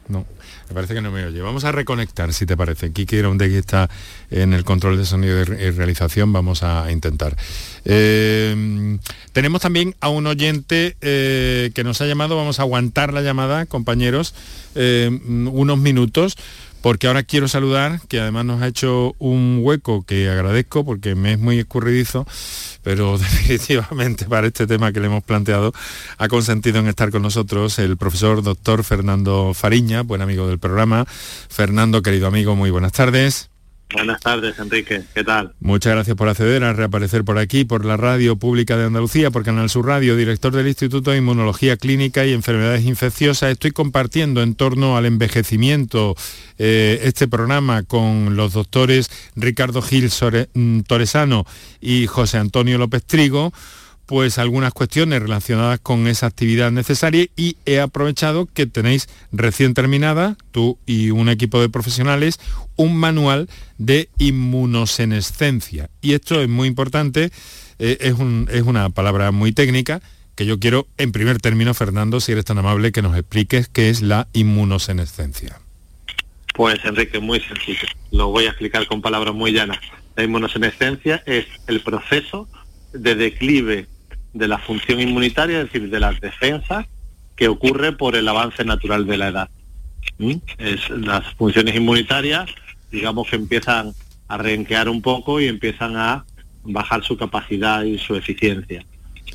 No. Me parece que no me oye. Vamos a reconectar, si te parece. Kiki Irondegui está en el control de sonido y realización. Vamos a intentar. Eh, tenemos también a un oyente eh, que nos ha llamado. Vamos a aguantar la llamada, compañeros, eh, unos minutos porque ahora quiero saludar, que además nos ha hecho un hueco que agradezco porque me es muy escurridizo, pero definitivamente para este tema que le hemos planteado ha consentido en estar con nosotros el profesor doctor Fernando Fariña, buen amigo del programa. Fernando, querido amigo, muy buenas tardes. Buenas tardes, Enrique. ¿Qué tal? Muchas gracias por acceder a reaparecer por aquí, por la Radio Pública de Andalucía, por Canal Sur Radio, director del Instituto de Inmunología Clínica y Enfermedades Infecciosas. Estoy compartiendo en torno al envejecimiento eh, este programa con los doctores Ricardo Gil mm, Torresano y José Antonio López Trigo pues algunas cuestiones relacionadas con esa actividad necesaria y he aprovechado que tenéis recién terminada, tú y un equipo de profesionales, un manual de inmunosenescencia. Y esto es muy importante, eh, es, es una palabra muy técnica que yo quiero, en primer término, Fernando, si eres tan amable, que nos expliques qué es la inmunosenescencia. Pues Enrique, muy sencillo. Lo voy a explicar con palabras muy llanas. La inmunosenescencia es el proceso de declive de la función inmunitaria, es decir, de las defensas que ocurre por el avance natural de la edad. ¿Mm? Es, las funciones inmunitarias, digamos que empiezan a renquear un poco y empiezan a bajar su capacidad y su eficiencia,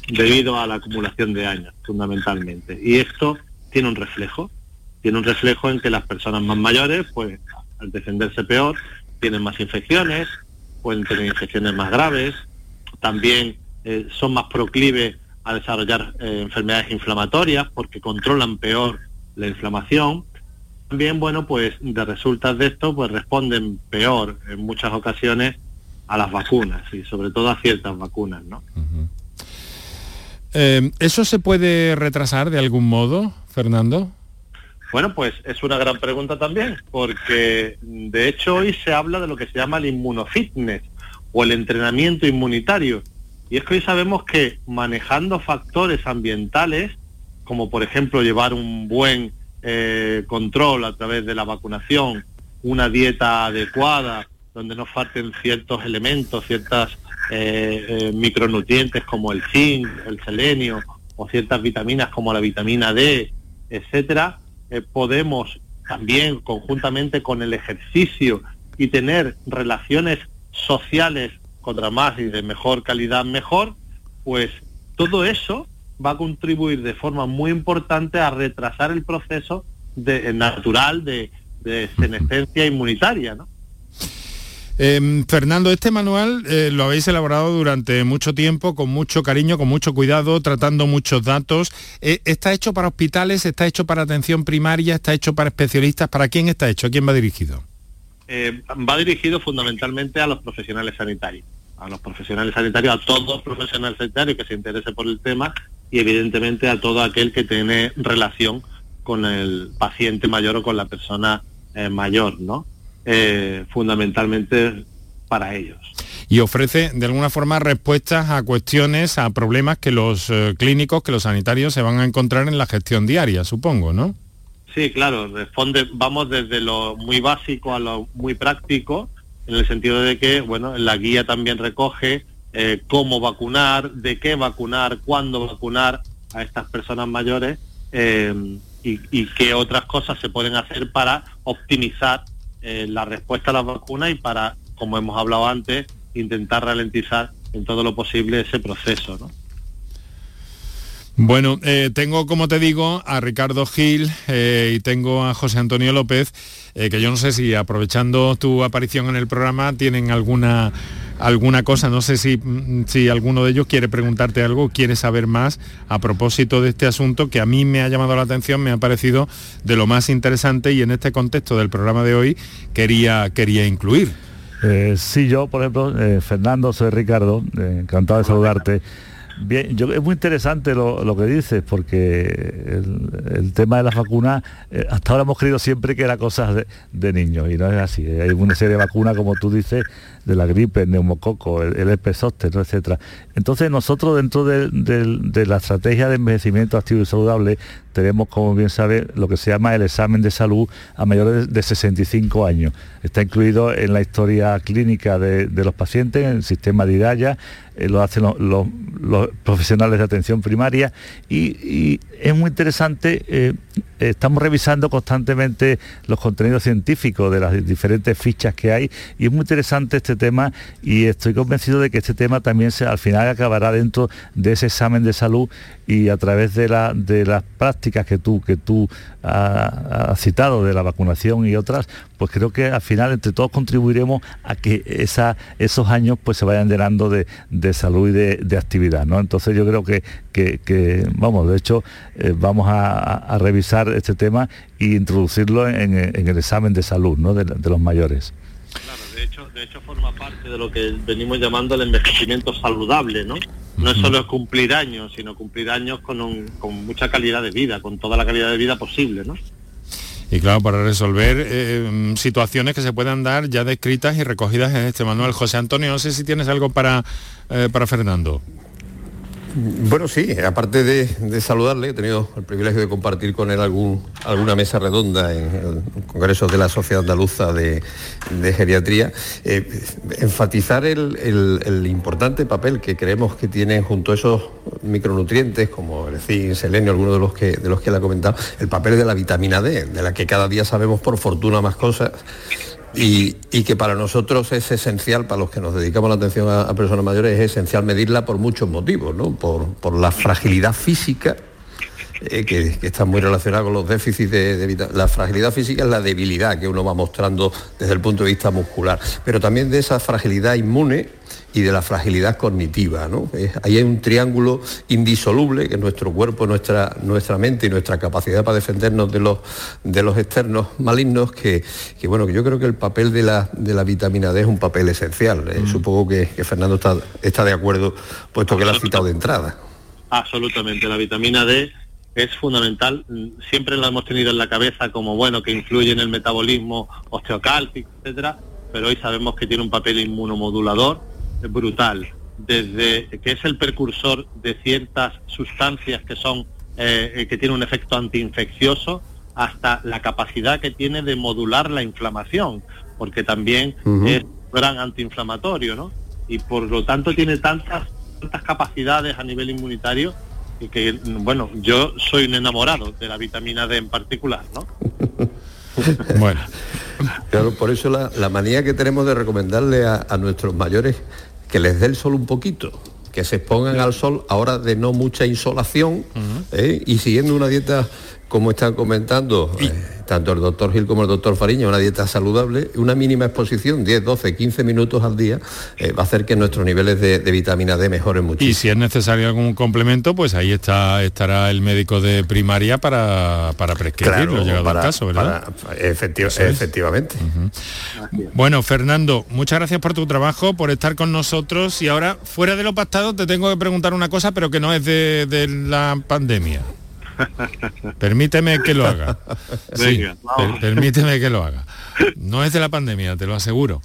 debido a la acumulación de años, fundamentalmente. Y esto tiene un reflejo, tiene un reflejo en que las personas más mayores, pues al defenderse peor, tienen más infecciones, pueden tener infecciones más graves, también eh, son más proclives a desarrollar eh, enfermedades inflamatorias porque controlan peor la inflamación. También, bueno, pues de resultas de esto, pues responden peor en muchas ocasiones a las vacunas y sobre todo a ciertas vacunas, ¿no? Eh, ¿Eso se puede retrasar de algún modo, Fernando? Bueno, pues es una gran pregunta también, porque de hecho hoy se habla de lo que se llama el inmunofitness o el entrenamiento inmunitario, y es que hoy sabemos que manejando factores ambientales, como por ejemplo llevar un buen eh, control a través de la vacunación, una dieta adecuada, donde no falten ciertos elementos, ciertas eh, eh, micronutrientes como el zinc, el selenio o ciertas vitaminas como la vitamina D, etcétera, podemos también conjuntamente con el ejercicio y tener relaciones sociales contra más y de mejor calidad mejor, pues todo eso va a contribuir de forma muy importante a retrasar el proceso de, eh, natural de, de senescencia inmunitaria. ¿no? Em, Fernando, este manual eh, lo habéis elaborado durante mucho tiempo, con mucho cariño, con mucho cuidado, tratando muchos datos. Eh, ¿Está hecho para hospitales? ¿Está hecho para atención primaria? ¿Está hecho para especialistas? ¿Para quién está hecho? ¿A quién va dirigido? va dirigido fundamentalmente a los profesionales sanitarios a los profesionales sanitarios, a todos los profesionales sanitarios que se interese por el tema y evidentemente a todo aquel que tiene relación con el paciente mayor o con la persona eh, mayor, ¿no? Eh, fundamentalmente para ellos. Y ofrece de alguna forma respuestas a cuestiones, a problemas que los eh, clínicos, que los sanitarios se van a encontrar en la gestión diaria, supongo, ¿no? Sí, claro, responde, vamos desde lo muy básico a lo muy práctico, en el sentido de que, bueno, la guía también recoge eh, cómo vacunar, de qué vacunar, cuándo vacunar a estas personas mayores eh, y, qué otras cosas se pueden hacer para optimizar eh, la respuesta a las vacunas y para, como hemos hablado antes, intentar ralentizar en todo lo posible ese proceso. ¿no? Bueno, eh, tengo, como te digo, a Ricardo Gil eh, y tengo a José Antonio López, eh, que yo no sé si aprovechando tu aparición en el programa tienen alguna, alguna cosa, no sé si, mm, si alguno de ellos quiere preguntarte algo, quiere saber más a propósito de este asunto que a mí me ha llamado la atención, me ha parecido de lo más interesante y en este contexto del programa de hoy quería, quería incluir. Sí, yo, por ejemplo, Fernando, soy Ricardo, encantado de saludarte. Bien, yo, es muy interesante lo, lo que dices, porque el, tema de las vacunas, eh, hasta ahora hemos creído siempre que era cosa de, de, niños, y no es así. Hay una serie de vacunas, como tú dices, de la gripe, el neumococo, el, el herpes etcétera. Entonces nosotros dentro de, la estrategia de envejecimiento activo y saludable tenemos, como bien sabe, lo que se llama el examen de salud a mayores de 65 años. Está incluido en la historia clínica de, los pacientes, en el sistema de IDAYA, eh, lo hacen los, profesionales de atención primaria y, y es muy interesante, eh, estamos revisando constantemente los contenidos científicos de las diferentes fichas que hay y es muy interesante este tema y estoy convencido de que este tema también se, al final acabará dentro de ese examen de salud y a través de, la, de las prácticas que tú, que tú has, citado de la vacunación y otras, pues creo que al final entre todos contribuiremos a que esa, esos años pues se vayan llenando de, de salud y de, de, actividad. ¿no? Entonces yo creo que, que, vamos, de hecho, eh, vamos a, revisar este tema e introducirlo en, el examen de salud ¿no? de los mayores. Claro, de hecho, de hecho forma parte de lo que venimos llamando el envejecimiento saludable, ¿no? No es solo cumplir años, sino cumplir años con, un, con mucha calidad de vida, con toda la calidad de vida posible, ¿no? Y claro, para resolver eh, situaciones que se puedan dar ya descritas y recogidas en este manual. José Antonio, no sé si tienes algo para, eh, para Fernando. Bueno, sí, aparte de, saludarle, he tenido el privilegio de compartir con él alguna mesa redonda en el Congreso de la Sociedad Andaluza de, de Geriatría. Eh, enfatizar el, importante papel que creemos que tienen junto a esos micronutrientes, como el zinc, selenio, algunos de los que de los que él ha comentado, el papel de la vitamina D, de la que cada día sabemos por fortuna más cosas y, que para nosotros es esencial, para los que nos dedicamos la atención a, a personas mayores, es esencial medirla por muchos motivos, ¿no? por, por la fragilidad física, eh, que, que, está muy relacionada con los déficits de, de, La fragilidad física es la debilidad que uno va mostrando desde el punto de vista muscular, pero también de esa fragilidad inmune y de la fragilidad cognitiva. ¿no? Eh, ahí hay un triángulo indisoluble que nuestro cuerpo, nuestra, nuestra mente y nuestra capacidad para defendernos de los, de los externos malignos, que, que, bueno, que yo creo que el papel de la, de la vitamina D es un papel esencial. Eh, mm. Supongo que, que, Fernando está, está de acuerdo, puesto que lo ha citado de entrada. Absolutamente, la vitamina D es fundamental, siempre la hemos tenido en la cabeza como bueno que influye en el metabolismo osteocálcico, etcétera, pero hoy sabemos que tiene un papel inmunomodulador brutal, desde que es el precursor de ciertas sustancias que son eh, que tienen un efecto antiinfeccioso hasta la capacidad que tiene de modular la inflamación, porque también uh -huh. es gran antiinflamatorio, ¿no? Y por lo tanto tiene tantas tantas capacidades a nivel inmunitario que bueno, yo soy un enamorado de la vitamina D en particular, ¿no? bueno. Claro, por eso la, la, manía que tenemos de recomendarle a, a nuestros mayores que les dé el sol un poquito, que se expongan al sol ahora de no mucha insolación uh -huh. ¿eh? y siguiendo una dieta como están comentando eh, tanto el doctor Gil como el doctor Fariña, una dieta saludable, una mínima exposición, 10, 12, 15 minutos al día, eh, va a hacer que nuestros niveles de, de, vitamina D mejoren muchísimo. Y si es necesario algún complemento, pues ahí está estará el médico de primaria para, para prescribirlo, claro, llegado para, el caso, ¿verdad? Para, efecti es. efectivamente. Uh -huh. Bueno, Fernando, muchas gracias por tu trabajo, por estar con nosotros y ahora, fuera de lo pactado, te tengo que preguntar una cosa, pero que no es de, de la pandemia. Permíteme que lo haga. Sí, per permíteme que lo haga. No es de la pandemia, te lo aseguro.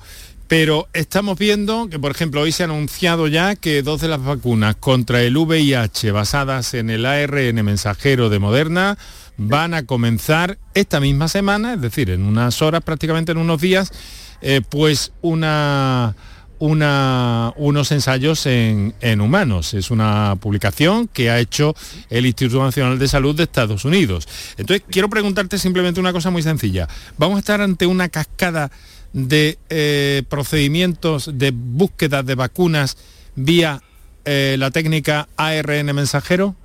Pero estamos viendo que, por ejemplo, hoy se ha anunciado ya que dos de las vacunas contra el VIH basadas en el ARN mensajero de Moderna van a comenzar esta misma semana, es decir, en unas horas, prácticamente en unos días, eh, pues una, una, unos ensayos en, en, humanos. Es una publicación que ha hecho el Instituto Nacional de Salud de Estados Unidos. Entonces, quiero preguntarte simplemente una cosa muy sencilla. ¿Vamos a estar ante una cascada de eh, procedimientos de búsqueda de vacunas vía eh, la técnica ARN mensajero?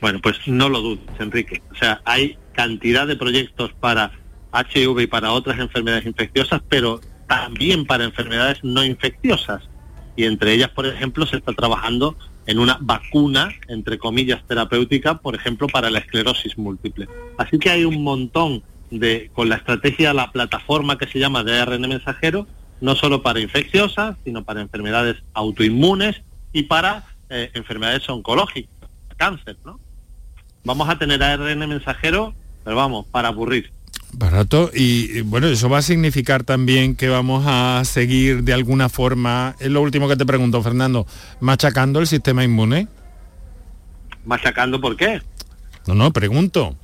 Bueno, pues no lo dudes, Enrique. O sea, hay cantidad de proyectos para HIV y para otras enfermedades infecciosas, pero también para enfermedades no infecciosas. Y entre ellas, por ejemplo, se está trabajando en una vacuna, entre comillas, terapéutica, por ejemplo, para la esclerosis múltiple. Así que hay un montón de, con la estrategia, la plataforma que se llama de ARN mensajero, no solo para infecciosas, sino para enfermedades autoinmunes y para eh, enfermedades oncológicas, cáncer, ¿no? Vamos a tener ARN mensajero, pero vamos, para aburrir. Barato y bueno, eso va a significar también que vamos a seguir de alguna forma, es lo último que te pregunto, Fernando, machacando el sistema inmune. ¿Machacando por qué? No, no, pregunto.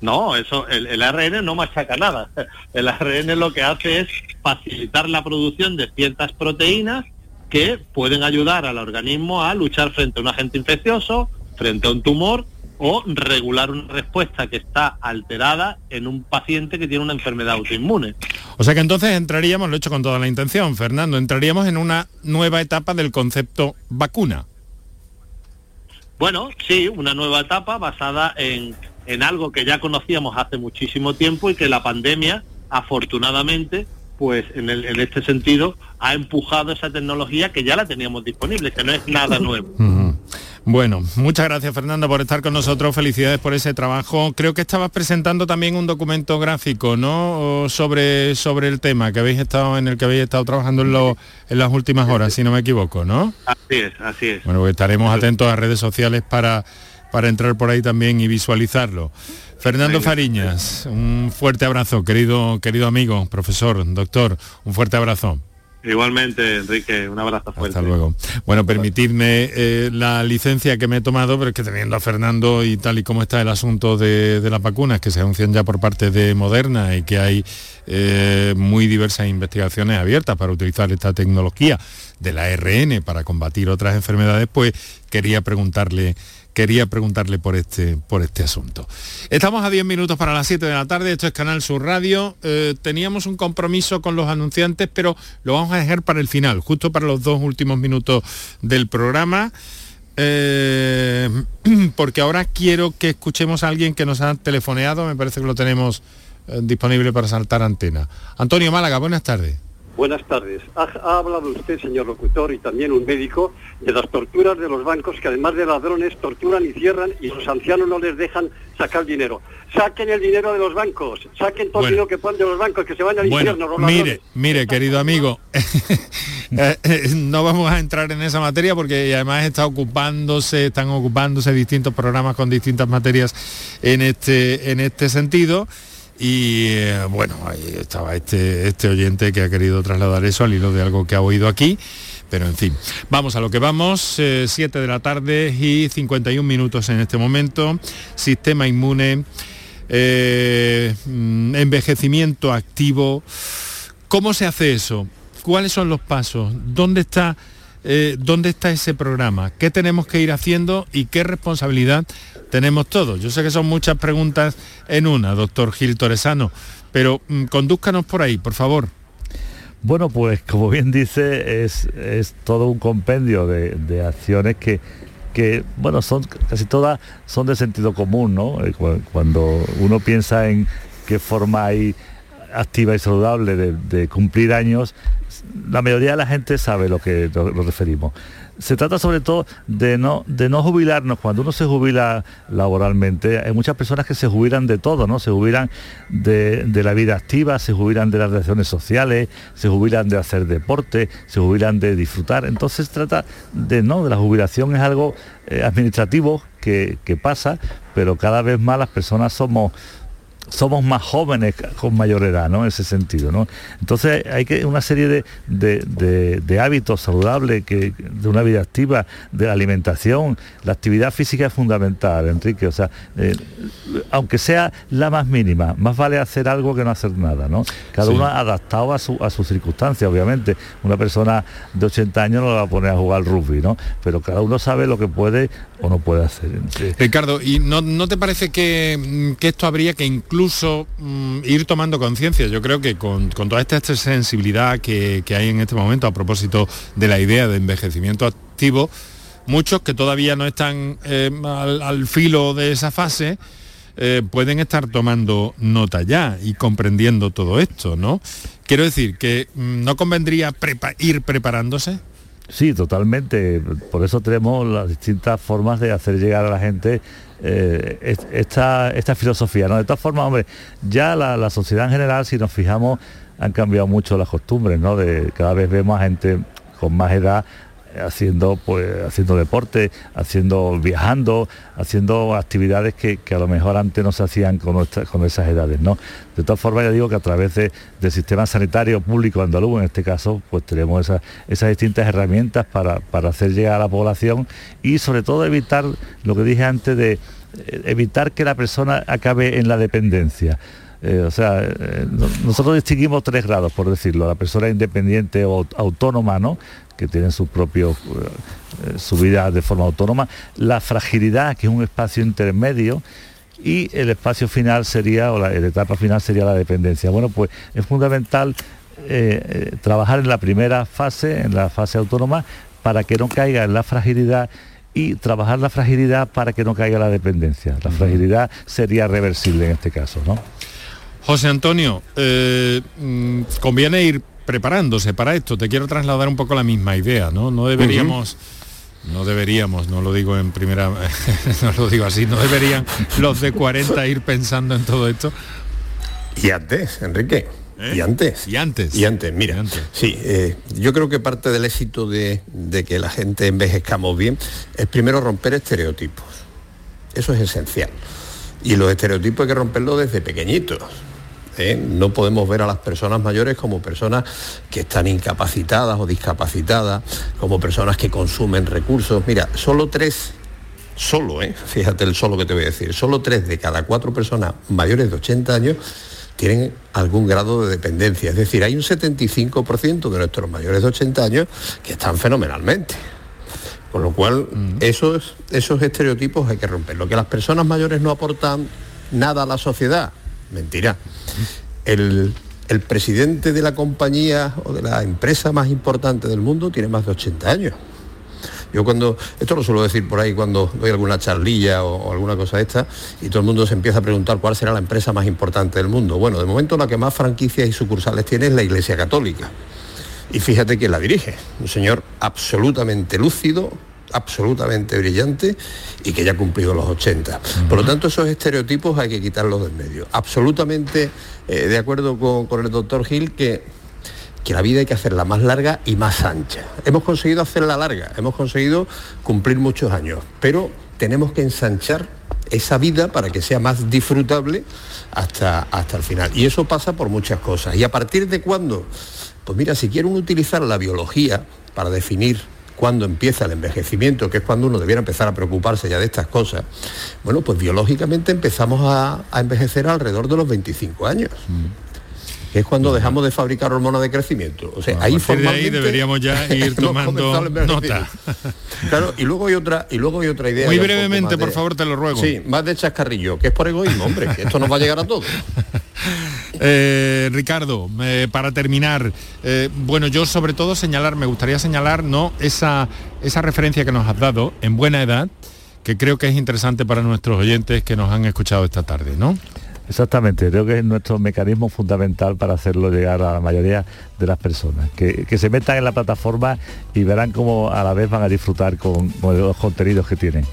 No, eso, el, el, ARN no machaca nada. El ARN lo que hace es facilitar la producción de ciertas proteínas que pueden ayudar al organismo a luchar frente a un agente infeccioso, frente a un tumor o regular una respuesta que está alterada en un paciente que tiene una enfermedad autoinmune. O sea que entonces entraríamos, lo he hecho con toda la intención, Fernando, entraríamos en una nueva etapa del concepto vacuna. Bueno, sí, una nueva etapa basada en en algo que ya conocíamos hace muchísimo tiempo y que la pandemia, afortunadamente, pues en, el, en este sentido, ha empujado esa tecnología que ya la teníamos disponible, que no es nada nuevo. Uh -huh. Bueno, muchas gracias Fernando por estar con nosotros, felicidades por ese trabajo. Creo que estabas presentando también un documento gráfico, ¿no? Sobre, sobre el tema que habéis estado, en el que habéis estado trabajando en, lo, en las últimas horas, si no me equivoco, ¿no? Así es, así es. Bueno, pues estaremos atentos a redes sociales para para entrar por ahí también y visualizarlo. Fernando Fariñas, un fuerte abrazo, querido, querido amigo, profesor, doctor, un fuerte abrazo. Igualmente, Enrique, un abrazo fuerte. Hasta luego. Bueno, permitidme eh, la licencia que me he tomado, pero es que teniendo a Fernando y tal y como está el asunto de, de las vacunas que se anuncian ya por parte de Moderna y que hay eh, muy diversas investigaciones abiertas para utilizar esta tecnología del ARN para combatir otras enfermedades, pues quería preguntarle quería preguntarle por este, por este asunto. Estamos a 10 minutos para las 7 de la tarde, esto es Canal Sur Radio. Eh, teníamos un compromiso con los anunciantes, pero lo vamos a dejar para el final, justo para los dos últimos minutos del programa. Eh, porque ahora quiero que escuchemos a alguien que nos ha telefoneado, me parece que lo tenemos eh, disponible para saltar antena. Antonio Málaga, buenas tardes. Buenas tardes. Ha, ha, hablado usted, señor locutor, y también un médico, de las torturas de los bancos que además de ladrones torturan y cierran y los ancianos no les dejan sacar dinero. Saquen el dinero de los bancos, saquen todo bueno. el dinero que puedan de los bancos, que se vayan al bueno, infierno. Los mire, ladrones. mire, querido amigo, eh, no vamos a entrar en esa materia porque además está ocupándose, están ocupándose distintos programas con distintas materias en este, en este sentido. Y eh, bueno, ahí estaba este, este oyente que ha querido trasladar eso al hilo de algo que ha oído aquí. Pero en fin, vamos a lo que vamos, 7 eh, de la tarde y 51 minutos en este momento. Sistema inmune, eh, envejecimiento activo. ¿Cómo se hace eso? ¿Cuáles son los pasos? ¿Dónde está, ¿Dónde está ese programa? ¿Qué tenemos que ir haciendo y qué responsabilidad tenemos todos? Yo sé que son muchas preguntas en una, doctor Gil Torresano, pero mm, condúzcanos por ahí, por favor. Bueno, pues como bien dice, es, es todo un compendio de, de acciones que, que, bueno, son casi todas son de sentido común, ¿no? Eh, cuando uno piensa en qué forma hay activa y saludable de, cumplir años, la mayoría de la gente sabe lo que lo referimos se trata sobre todo de no, de no jubilarnos. Cuando uno se jubila laboralmente, hay muchas personas que se jubilan de todo, ¿no? Se jubilan de, de, la vida activa, se jubilan de las relaciones sociales, se jubilan de hacer deporte, se jubilan de disfrutar. Entonces se trata de no, de la jubilación es algo eh, administrativo que, que pasa, pero cada vez más las personas somos somos más jóvenes con mayor edad, ¿no? En ese sentido, ¿no? Entonces hay que una serie de, de, de, hábitos saludables, que, de una vida activa, de la alimentación, la actividad física es fundamental, Enrique. O sea, eh, aunque sea la más mínima, más vale hacer algo que no hacer nada, ¿no? Cada uno adaptado a, su, a sus circunstancias, obviamente. Una persona de 80 años no la va a poner a jugar rugby, ¿no? Pero cada uno sabe lo que puede o no puede hacer. Ricardo, ¿y no, te parece que, que esto habría que incluir incluso mm, ir tomando conciencia. Yo creo que con, toda esta sensibilidad que, hay en este momento a propósito de la idea de envejecimiento activo, muchos que todavía no están eh, al, filo de esa fase, eh, pueden estar tomando nota ya y comprendiendo todo esto, ¿no? Quiero decir que mm, no convendría ir preparándose. Sí, totalmente. Por eso tenemos las distintas formas de hacer llegar a la gente eh, esta, esta filosofía. ¿no? De todas formas, hombre, ya la, sociedad en general, si nos fijamos, han cambiado mucho las costumbres, ¿no? De, cada vez vemos a gente con más edad haciendo pues haciendo deporte, haciendo viajando, haciendo actividades que, a lo mejor antes no se hacían con, con esas edades, ¿no? De todas formas ya digo que a través del sistema sanitario público andaluz, en este caso, pues tenemos esas distintas herramientas para, para hacer llegar a la población y sobre todo evitar lo que dije antes de eh, evitar que la persona acabe en la dependencia. Eh, o sea, eh, nosotros distinguimos tres grados, por decirlo, la persona independiente o autónoma, ¿no? que tienen su propio eh, su vida de forma autónoma, la fragilidad, que es un espacio intermedio, y el espacio final sería, o la, etapa final sería la dependencia. Bueno, pues es fundamental trabajar en la primera fase, en la fase autónoma, para que no caiga en la fragilidad y trabajar la fragilidad para que no caiga la dependencia. La fragilidad sería reversible en este caso, ¿no? José Antonio, eh, mm, conviene ir preparándose para esto. Te quiero trasladar un poco la misma idea, ¿no? No deberíamos... No deberíamos, no lo digo en primera, no lo digo así, no deberían los de 40 ir pensando en todo esto. Y antes, Enrique. ¿Eh? Y antes. Y antes. Y antes, mira. Sí, eh, yo creo que parte del éxito de, de, que la gente envejezcamos bien es primero romper estereotipos. Eso es esencial. Y los estereotipos hay que romperlos desde pequeñitos. ¿Eh? No podemos ver a las personas mayores como personas que están incapacitadas o discapacitadas, como personas que consumen recursos. Mira, solo tres, solo, ¿eh? fíjate el solo que te voy a decir, solo tres de cada cuatro personas mayores de 80 años tienen algún grado de dependencia. Es decir, hay un 75% de nuestros mayores de 80 años que están fenomenalmente. Con lo cual, mm. esos, esos estereotipos hay que romper. Lo Que las personas mayores no aportan nada a la sociedad, mentira. El, presidente de la compañía o de la empresa más importante del mundo tiene más de 80 años. Yo cuando, esto lo suelo decir por ahí cuando doy alguna charlilla o, alguna cosa esta, y todo el mundo se empieza a preguntar cuál será la empresa más importante del mundo. Bueno, de momento la que más franquicias y sucursales tiene es la Iglesia Católica. Y fíjate quién la dirige, un señor absolutamente lúcido, absolutamente brillante y que ya ha cumplido los 80. Por lo tanto, esos estereotipos hay que quitarlos del medio. Absolutamente eh, de acuerdo con, el doctor Gil que, que la vida hay que hacerla más larga y más ancha. Hemos conseguido hacerla larga, hemos conseguido cumplir muchos años, pero tenemos que ensanchar esa vida para que sea más disfrutable hasta, hasta el final. Y eso pasa por muchas cosas. ¿Y a partir de cuándo? Pues mira, si quieren utilizar la biología para definir cuando empieza el envejecimiento, que es cuando uno debiera empezar a preocuparse ya de estas cosas, bueno, pues biológicamente empezamos a, envejecer alrededor de los 25 años. que es cuando dejamos de fabricar hormonas de crecimiento. O sea, ahí formalmente deberíamos ya ir tomando nota. Claro, y luego hay otra y luego hay otra idea. Muy brevemente, por favor, te lo ruego. Sí, más de chascarrillo, que es por egoísmo, hombre, que esto nos va a llegar a todos. Eh, Ricardo, eh, para terminar, eh, bueno, yo sobre todo señalar, me gustaría señalar ¿no? esa, esa referencia que nos has dado en buena edad, que creo que es interesante para nuestros oyentes que nos han escuchado esta tarde, ¿no? Exactamente, creo que es nuestro mecanismo fundamental para hacerlo llegar a la mayoría de las personas, que, se metan en la plataforma y verán cómo a la vez van a disfrutar con los contenidos que tienen.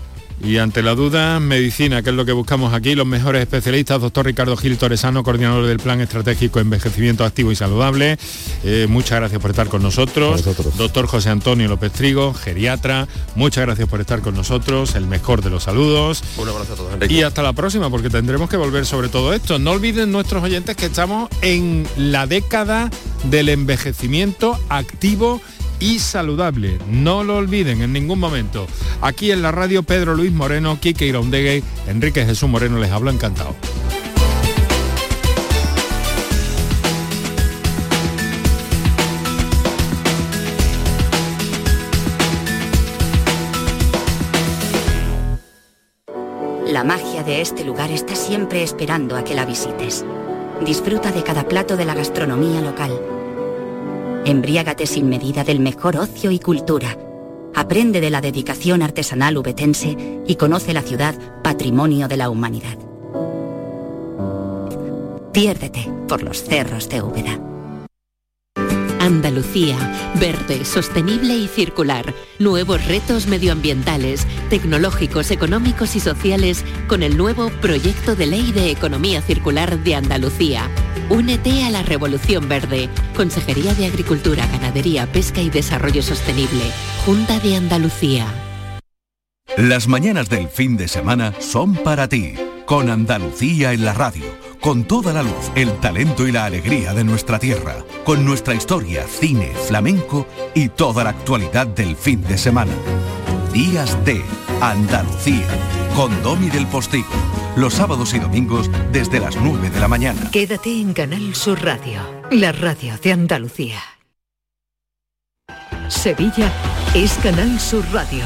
Y ante la duda, medicina, que es lo que buscamos aquí, los mejores especialistas, doctor Ricardo Gil Torresano, coordinador del Plan Estratégico Envejecimiento Activo y Saludable. Eh, muchas gracias por estar con nosotros. Doctor José Antonio López Trigo, geriatra, muchas gracias por estar con nosotros, el mejor de los saludos. Un abrazo a todos, Enrique. Y hasta la próxima, porque tendremos que volver sobre todo esto. No olviden nuestros oyentes que estamos en la década del envejecimiento activo y saludable. No lo olviden en ningún momento. Aquí en la radio Pedro Luis Moreno, Quique Iraundegue, Enrique Jesús Moreno les habla encantado. La magia de este lugar está siempre esperando a que la visites. Disfruta de cada plato de la gastronomía local. Embriágate sin medida del mejor ocio y cultura. Aprende de la dedicación artesanal ubetense y conoce la ciudad patrimonio de la humanidad. Piérdete por los cerros de Úbeda. Andalucía, verde, sostenible y circular. Nuevos retos medioambientales, tecnológicos, económicos y sociales con el nuevo Proyecto de Ley de Economía Circular de Andalucía. Únete a la Revolución Verde. Consejería de Agricultura, Ganadería, Pesca y Desarrollo Sostenible. Junta de Andalucía. Las mañanas del fin de semana son para ti, con Andalucía en la radio, con toda la luz, el talento y la alegría de nuestra tierra, con nuestra historia, cine, flamenco y toda la actualidad del fin de semana. Días de Andalucía, con Domi del Postigo, los sábados y domingos desde las 9 de la mañana. Quédate en Canal Sur Radio, la radio de Andalucía. Sevilla es Canal Sur Radio.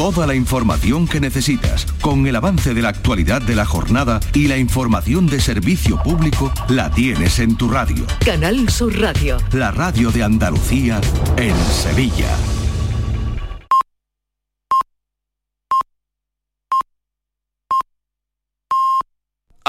Toda la información que necesitas, con el avance de la actualidad de la jornada y la información de servicio público, la tienes en tu radio. Canal Sur Radio. La radio de Andalucía en Sevilla.